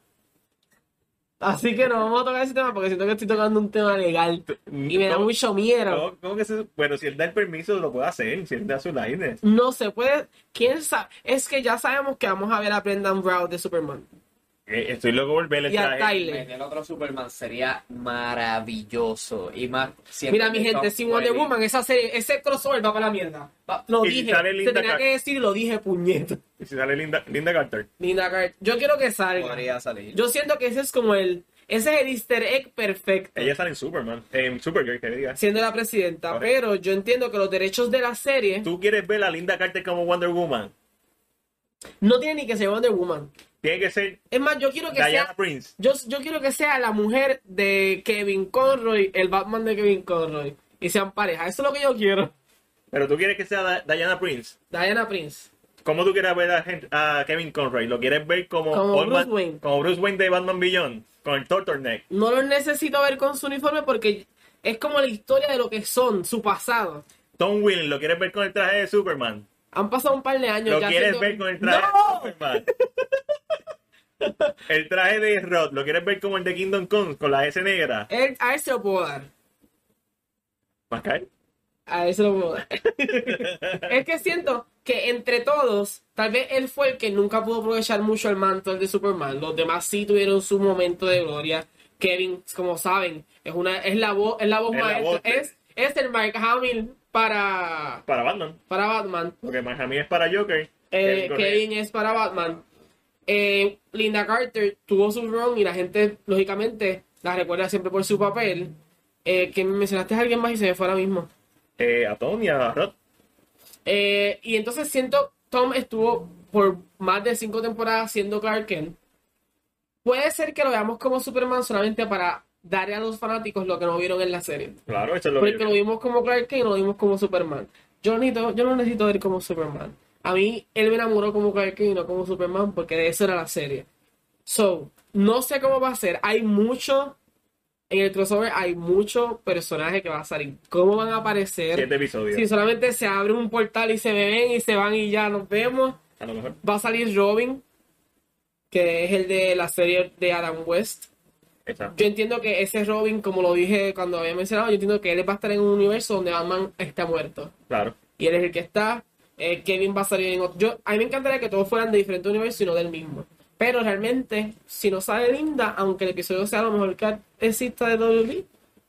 Así que no vamos a tocar ese tema porque siento que estoy tocando un tema legal. Y me da ¿Cómo- mucho miedo. cómo- cómo que se- bueno, si él da el permiso, lo puede hacer. Si él da su likeness. No se puede. ¿Quién sabe? Es que ya sabemos que vamos a ver a Brendan Brown de Superman. Eh, estoy loco por ver el Y a. Tyler. El otro Superman sería maravilloso. Y más. siempre Mira, mi gente, sin Wonder Woman, esa serie, ese crossover va para la mierda. Va- lo Y si dije. Se Linda tenía Car- que decir y lo dije, puñeta. Y si sale Linda, Linda Carter. Linda Carter. Yo quiero que salga. Podría salir. Yo siento que ese es como el. Ese es el easter egg perfecto. Ella sale en Superman. En Supergirl, que diga. Siendo la presidenta. Correcto. Pero yo entiendo que los derechos de la serie ¿Tú quieres ver a Linda Carter como Wonder Woman? No tienen ni que ser Wonder Woman. Tiene que ser Es más, yo quiero que Diana sea. Prince. Yo, yo quiero que sea la mujer de Kevin Conroy, el Batman de Kevin Conroy. Y sean pareja. Eso es lo que yo quiero. Pero tú quieres que sea Di- Diana Prince. Diana Prince. ¿Cómo tú quieres ver a, Kevin Conroy? ¿Lo quieres ver como, Como Bruce Wayne. como Bruce Wayne de Batman Beyond? Con el turtleneck. No los necesito ver con su uniforme porque es como la historia de lo que son, su pasado. Tom Willen, ¿lo quieres ver con el traje de Superman? Han pasado un par de años ¿Lo ya quieres ver con el traje ¡No! de Superman? el traje de Rod, ¿lo quieres ver como el de Kingdom Come con la S negra? Él- a ese lo puedo dar. ¿Mascar? A ese lo puedo dar. *laughs* es que siento que entre todos, tal vez él fue el que nunca pudo aprovechar mucho el manto de Superman. Los demás sí tuvieron su momento de gloria. Kevin, como saben, es una es la voz, es la voz Es la maestra. voz de- Es, es el Mark Hamill para, Para Batman. para Batman. Porque Miami es para Joker. Eh, Kevin Kevin es para Batman. Eh, Linda Carter tuvo su run y la gente, lógicamente, la recuerda siempre por su papel. Eh, que mencionaste a alguien más y se me fue ahora mismo. eh, a Tom y a Rod. Eh, y entonces siento, Tom estuvo por más de cinco temporadas siendo Clark Kent. Puede ser que lo veamos como Superman solamente para darle a los fanáticos lo que no vieron en la serie. Claro, eso es lo que Porque lo vimos como Clark Kent y lo vimos como Superman. Yo no necesito, yo no necesito ver como Superman. A mí, él me enamoró como Clark Kent y no como Superman porque de eso era la serie. So, no sé cómo va a ser. Hay mucho, en el crossover hay mucho personaje que va a salir. ¿Cómo van a aparecer? Siete episodios. Si solamente se abre un portal y se ven y se van y ya nos vemos. A lo mejor. Va a salir Robin, que es el de la serie de Adam West. Exacto. Yo entiendo que ese Robin, como lo dije cuando había mencionado, yo entiendo que él va a estar en un universo donde Batman está muerto. Claro. Y él es el que está. Eh, Kevin va a salir en otro. Yo, a mí me encantaría que todos fueran de diferentes universos y no del mismo. Pero realmente, si no sale Linda, aunque el episodio sea lo mejor que exista de WWE,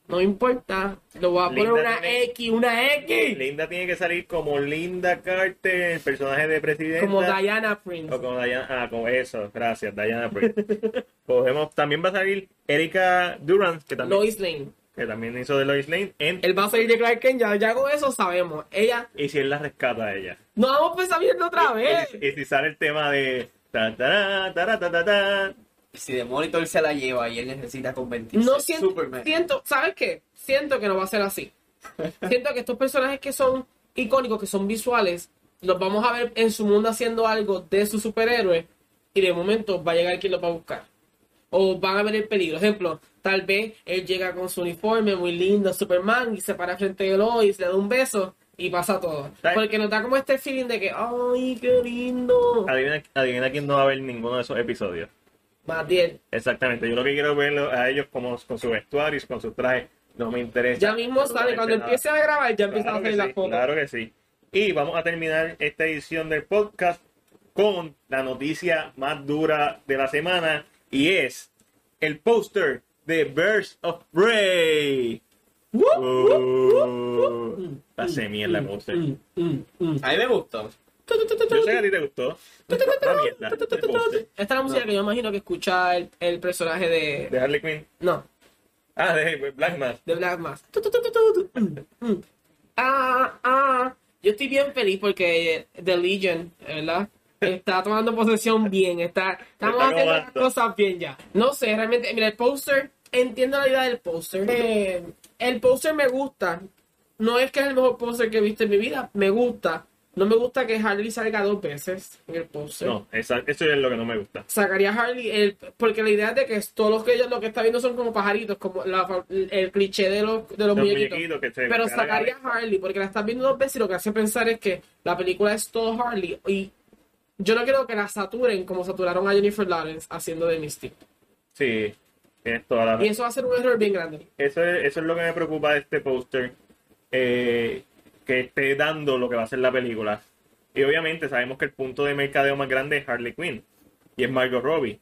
no importa. Lo voy a poner una tiene- X, una X. Linda tiene que salir como Linda Carter, el personaje de presidenta. Como Diana Prince. O como Diana, ah, como eso, gracias, Diana Prince. *laughs* Cogemos, también va a salir Erika Durant, que también, Lois Lane. que también hizo de Lois Lane, en, Él va a salir de Clark Kent, ya, ya con eso sabemos. Ella, y si él la rescata a ella. no vamos empezar viendo otra vez. Y, y si sale el tema de... ta, ta, ta, Si Demolitor se la lleva y él necesita convertirse No en siento, Superman. siento, ¿sabes qué? Siento que no va a ser así. *laughs* siento que estos personajes que son icónicos que son visuales, los vamos a ver en su mundo haciendo algo de su superhéroe y de momento va a llegar quien los va a buscar. O van a ver el peligro. Ejemplo, tal vez él llega con su uniforme muy lindo, Superman, y se para frente de Lois, le da un beso y pasa todo. ¿Sabes? Porque nos da como este feeling de que, ¡ay, qué lindo! Adivina, adivina quién no va a ver ninguno de esos episodios. Más bien. Exactamente, yo lo que quiero verlo a ellos como con su vestuario y con sus trajes. No me interesa. Ya mismo sale, cuando nada. empiece a grabar, ya empiezan a salir que las sí, fotos. claro que sí. Y vamos a terminar esta edición del podcast con la noticia más dura de la semana y es el póster de Birds of Prey. Uh, la semilla el póster. Mm, mm, mm. A mí me gustó. Yo sé que a ti te gustó. Esta es la música que yo imagino que escucha el, el personaje de. De Harley Quinn. No, Ah, de Black Mask. de Black mm. Ah, ah. Yo estoy bien feliz porque The Legion, ¿verdad? Está tomando posesión bien. Está, estamos haciendo las cosas bien ya. No sé, realmente. Mira, el póster. Entiendo la idea del póster. Eh, el póster me gusta. No es que es el mejor póster que he visto en mi vida. Me gusta. No me gusta que Harley salga dos veces en el póster. No, esa- eso es lo que no me gusta. sacaría a Harley el, porque la idea es de que es- todos los que ellos lo que está viendo son como pajaritos como la- el cliché de los, de los, Los muñequitos, muñequitos que se pero sacaría a Harley porque la estás viendo dos veces y lo que hace pensar es que la película es todo Harley y yo no quiero que la saturen como saturaron a Jennifer Lawrence haciendo de Mystic Sí, tienes toda la y eso va a ser un error bien grande Eso es, eso es lo que me preocupa de este póster. eh, que esté dando lo que va a ser la película. Y obviamente sabemos que el punto de mercadeo más grande es Harley Quinn. Y es Margot Robbie.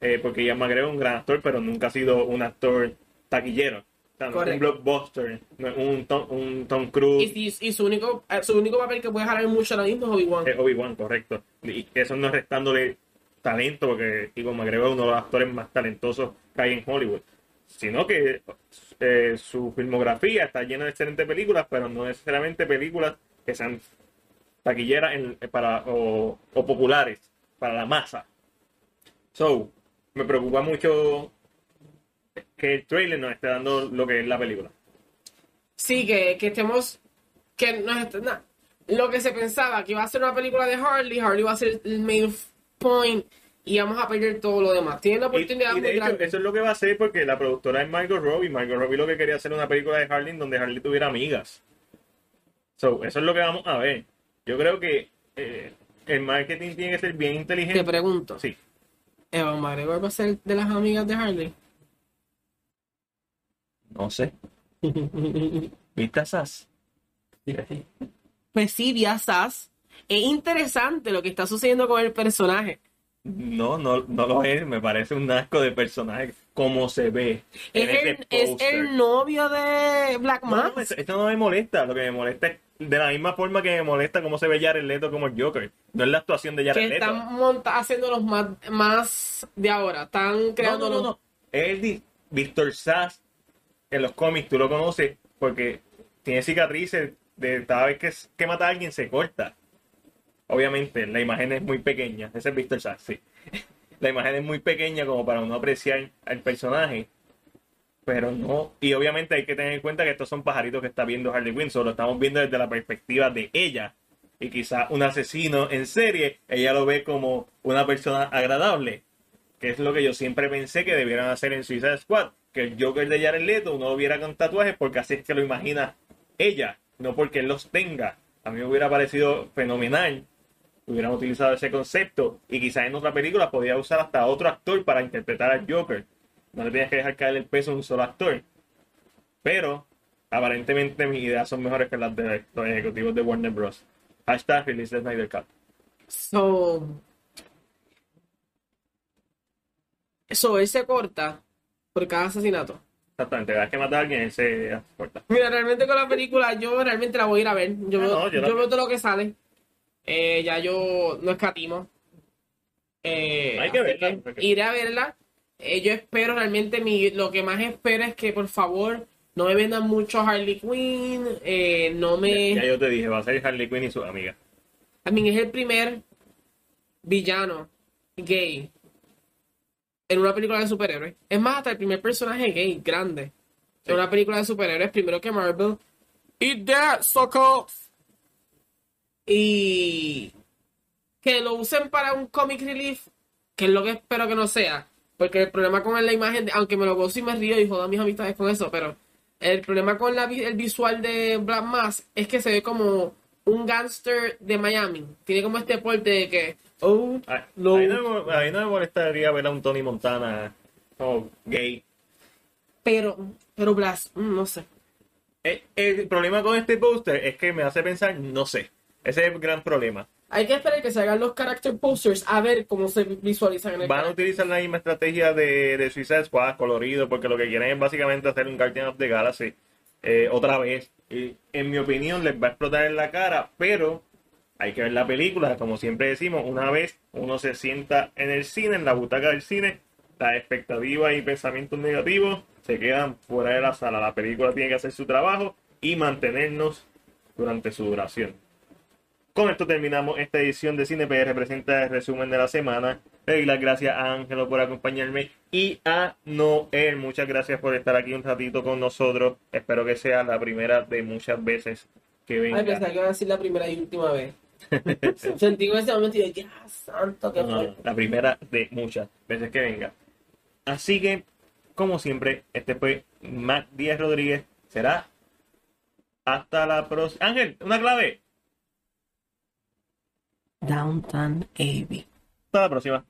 Eh, porque Ian McGregor es un gran actor, pero nunca ha sido un actor taquillero. O sea, no es un blockbuster. No es un Tom, un Tom Cruise. y, su único eh, su único papel que puede jalar mucho ahora mismo es Obi-Wan Es Obi-Wan, correcto. Y eso no es restándole talento, porque Iwan McGregor es uno de los actores más talentosos que hay en Hollywood. Sino que eh, su filmografía está llena de excelentes películas, pero no necesariamente películas que sean taquilleras en- para, o, populares para la masa. So, me preocupa mucho que el trailer nos esté dando lo que es la película. Sí, que, que estemos. Que no est- na- lo que se pensaba que iba a ser una película de Harley, Harley va a ser el main point y vamos a perder todo lo demás. Tienen la Y, oportunidad y de muy hecho, grande. eso es lo que va a hacer porque la productora es Margot Robbie. Margot Robbie lo que quería hacer una película de Harley donde Harley tuviera amigas. So, eso es lo que vamos a ver. Yo creo que eh, el marketing tiene que ser bien Te inteligente. pregunto, Sí. ¿Evan McGregor va a ser de las amigas de Harley? No sé. *laughs* ¿Viste a Sass? pues sí, vi a Sass. Es interesante lo que está sucediendo con el personaje. No, no, no lo es. Me parece un asco de personaje. Como se ve. Es el, es el novio de Black No, Mask. no, esto no me molesta. Lo que me molesta es de la misma forma que me molesta cómo se ve Jared Leto como el Joker. No es la actuación de Jared que Leto. están monta haciendo los más, más de ahora. Están No, creando no, no, no. Di- Víctor Sass en los cómics, tú lo conoces porque tiene cicatrices de cada vez que, que mata a alguien se corta. Obviamente, la imagen es muy pequeña. Ese es Víctor Sass. *laughs* La imagen es muy pequeña como para no apreciar al personaje. Pero no. Y obviamente hay que tener en cuenta que estos son pajaritos que está viendo Harley Quinn. Solo estamos viendo desde la perspectiva de ella. Y quizá un asesino en serie, ella lo ve como una persona agradable que es lo que yo siempre pensé que debieran hacer en Suicide Squad, que el Joker de Jared Leto no lo viera con tatuajes porque así es que lo imagina ella, no porque él los tenga. A mí me hubiera parecido fenomenal, hubieran utilizado ese concepto y quizás en otra película podía usar hasta otro actor para interpretar al Joker. No le tenías que dejar caer el peso a un solo actor. Pero aparentemente mis ideas son mejores que las de los ejecutivos de Warner Bros. Hashtag release the Snyder Cut. So, so, él se corta por cada asesinato. Exactamente, cada vez que mata a alguien, él se corta. Mira, realmente con la película yo realmente la voy a ir a ver. Yo, Ah, veo, no, yo yo la- veo todo lo que sale. Eh, ya yo no escatimo. Eh, Hay que verla, porque- Iré a verla. Eh, yo espero realmente, mi, lo que más espero es que por favor no me vendan mucho Harley Quinn. eh, no me... Ya yo te dije, va a ser Harley Quinn y su amiga. A mí es el primer villano gay en una película de superhéroes. Es más, hasta el primer personaje gay grande Sí. en una película de superhéroes, primero que Marvel. Eat that, sucker. Y que lo usen para un comic relief, que es lo que espero que no sea. Porque el problema con la imagen, de- aunque me lo gozo y me río y jodo a mis amistades con eso, pero el problema con la, el visual de Black Mass es que se ve como un gangster de Miami. Tiene como este porte de que, oh, Ahí, no. ahí no, me- ahí no me molestaría ver a un Tony Montana como gay. pero, pero Blas, mm, no sé. Eh, El, problema con este póster es que me hace pensar, no sé. Ese es el gran problema. Hay que esperar que se hagan los character posters a ver cómo se visualizan en el Van a character. utilizar la misma estrategia de, de Suicide Squad, colorido, porque lo que quieren es básicamente hacer un Guardian of the Galaxy eh, otra vez. Y en mi opinión les va a explotar en la cara, pero hay que ver la película. Como siempre decimos, una vez uno se sienta en el cine, en la butaca del cine, las expectativas y pensamientos negativos se quedan fuera de la sala. La película tiene que hacer su trabajo y mantenernos durante su duración. Con esto terminamos esta edición de Cine PR, presenta el resumen de la semana. Le doy las gracias a Ángelo por acompañarme y a Noel. Muchas gracias por estar aquí un ratito con nosotros. Espero que sea la primera de muchas veces que venga. Ay, pensaba que iba a decir la primera y última vez. *laughs* Sentí en ese momento y yo, ya, santo, fue. no, la primera de muchas veces que venga. Así que, como siempre, este fue Mac Díaz Rodríguez. Será hasta la próxima. Ángel, una clave. Downtown Abbey. Hasta la próxima.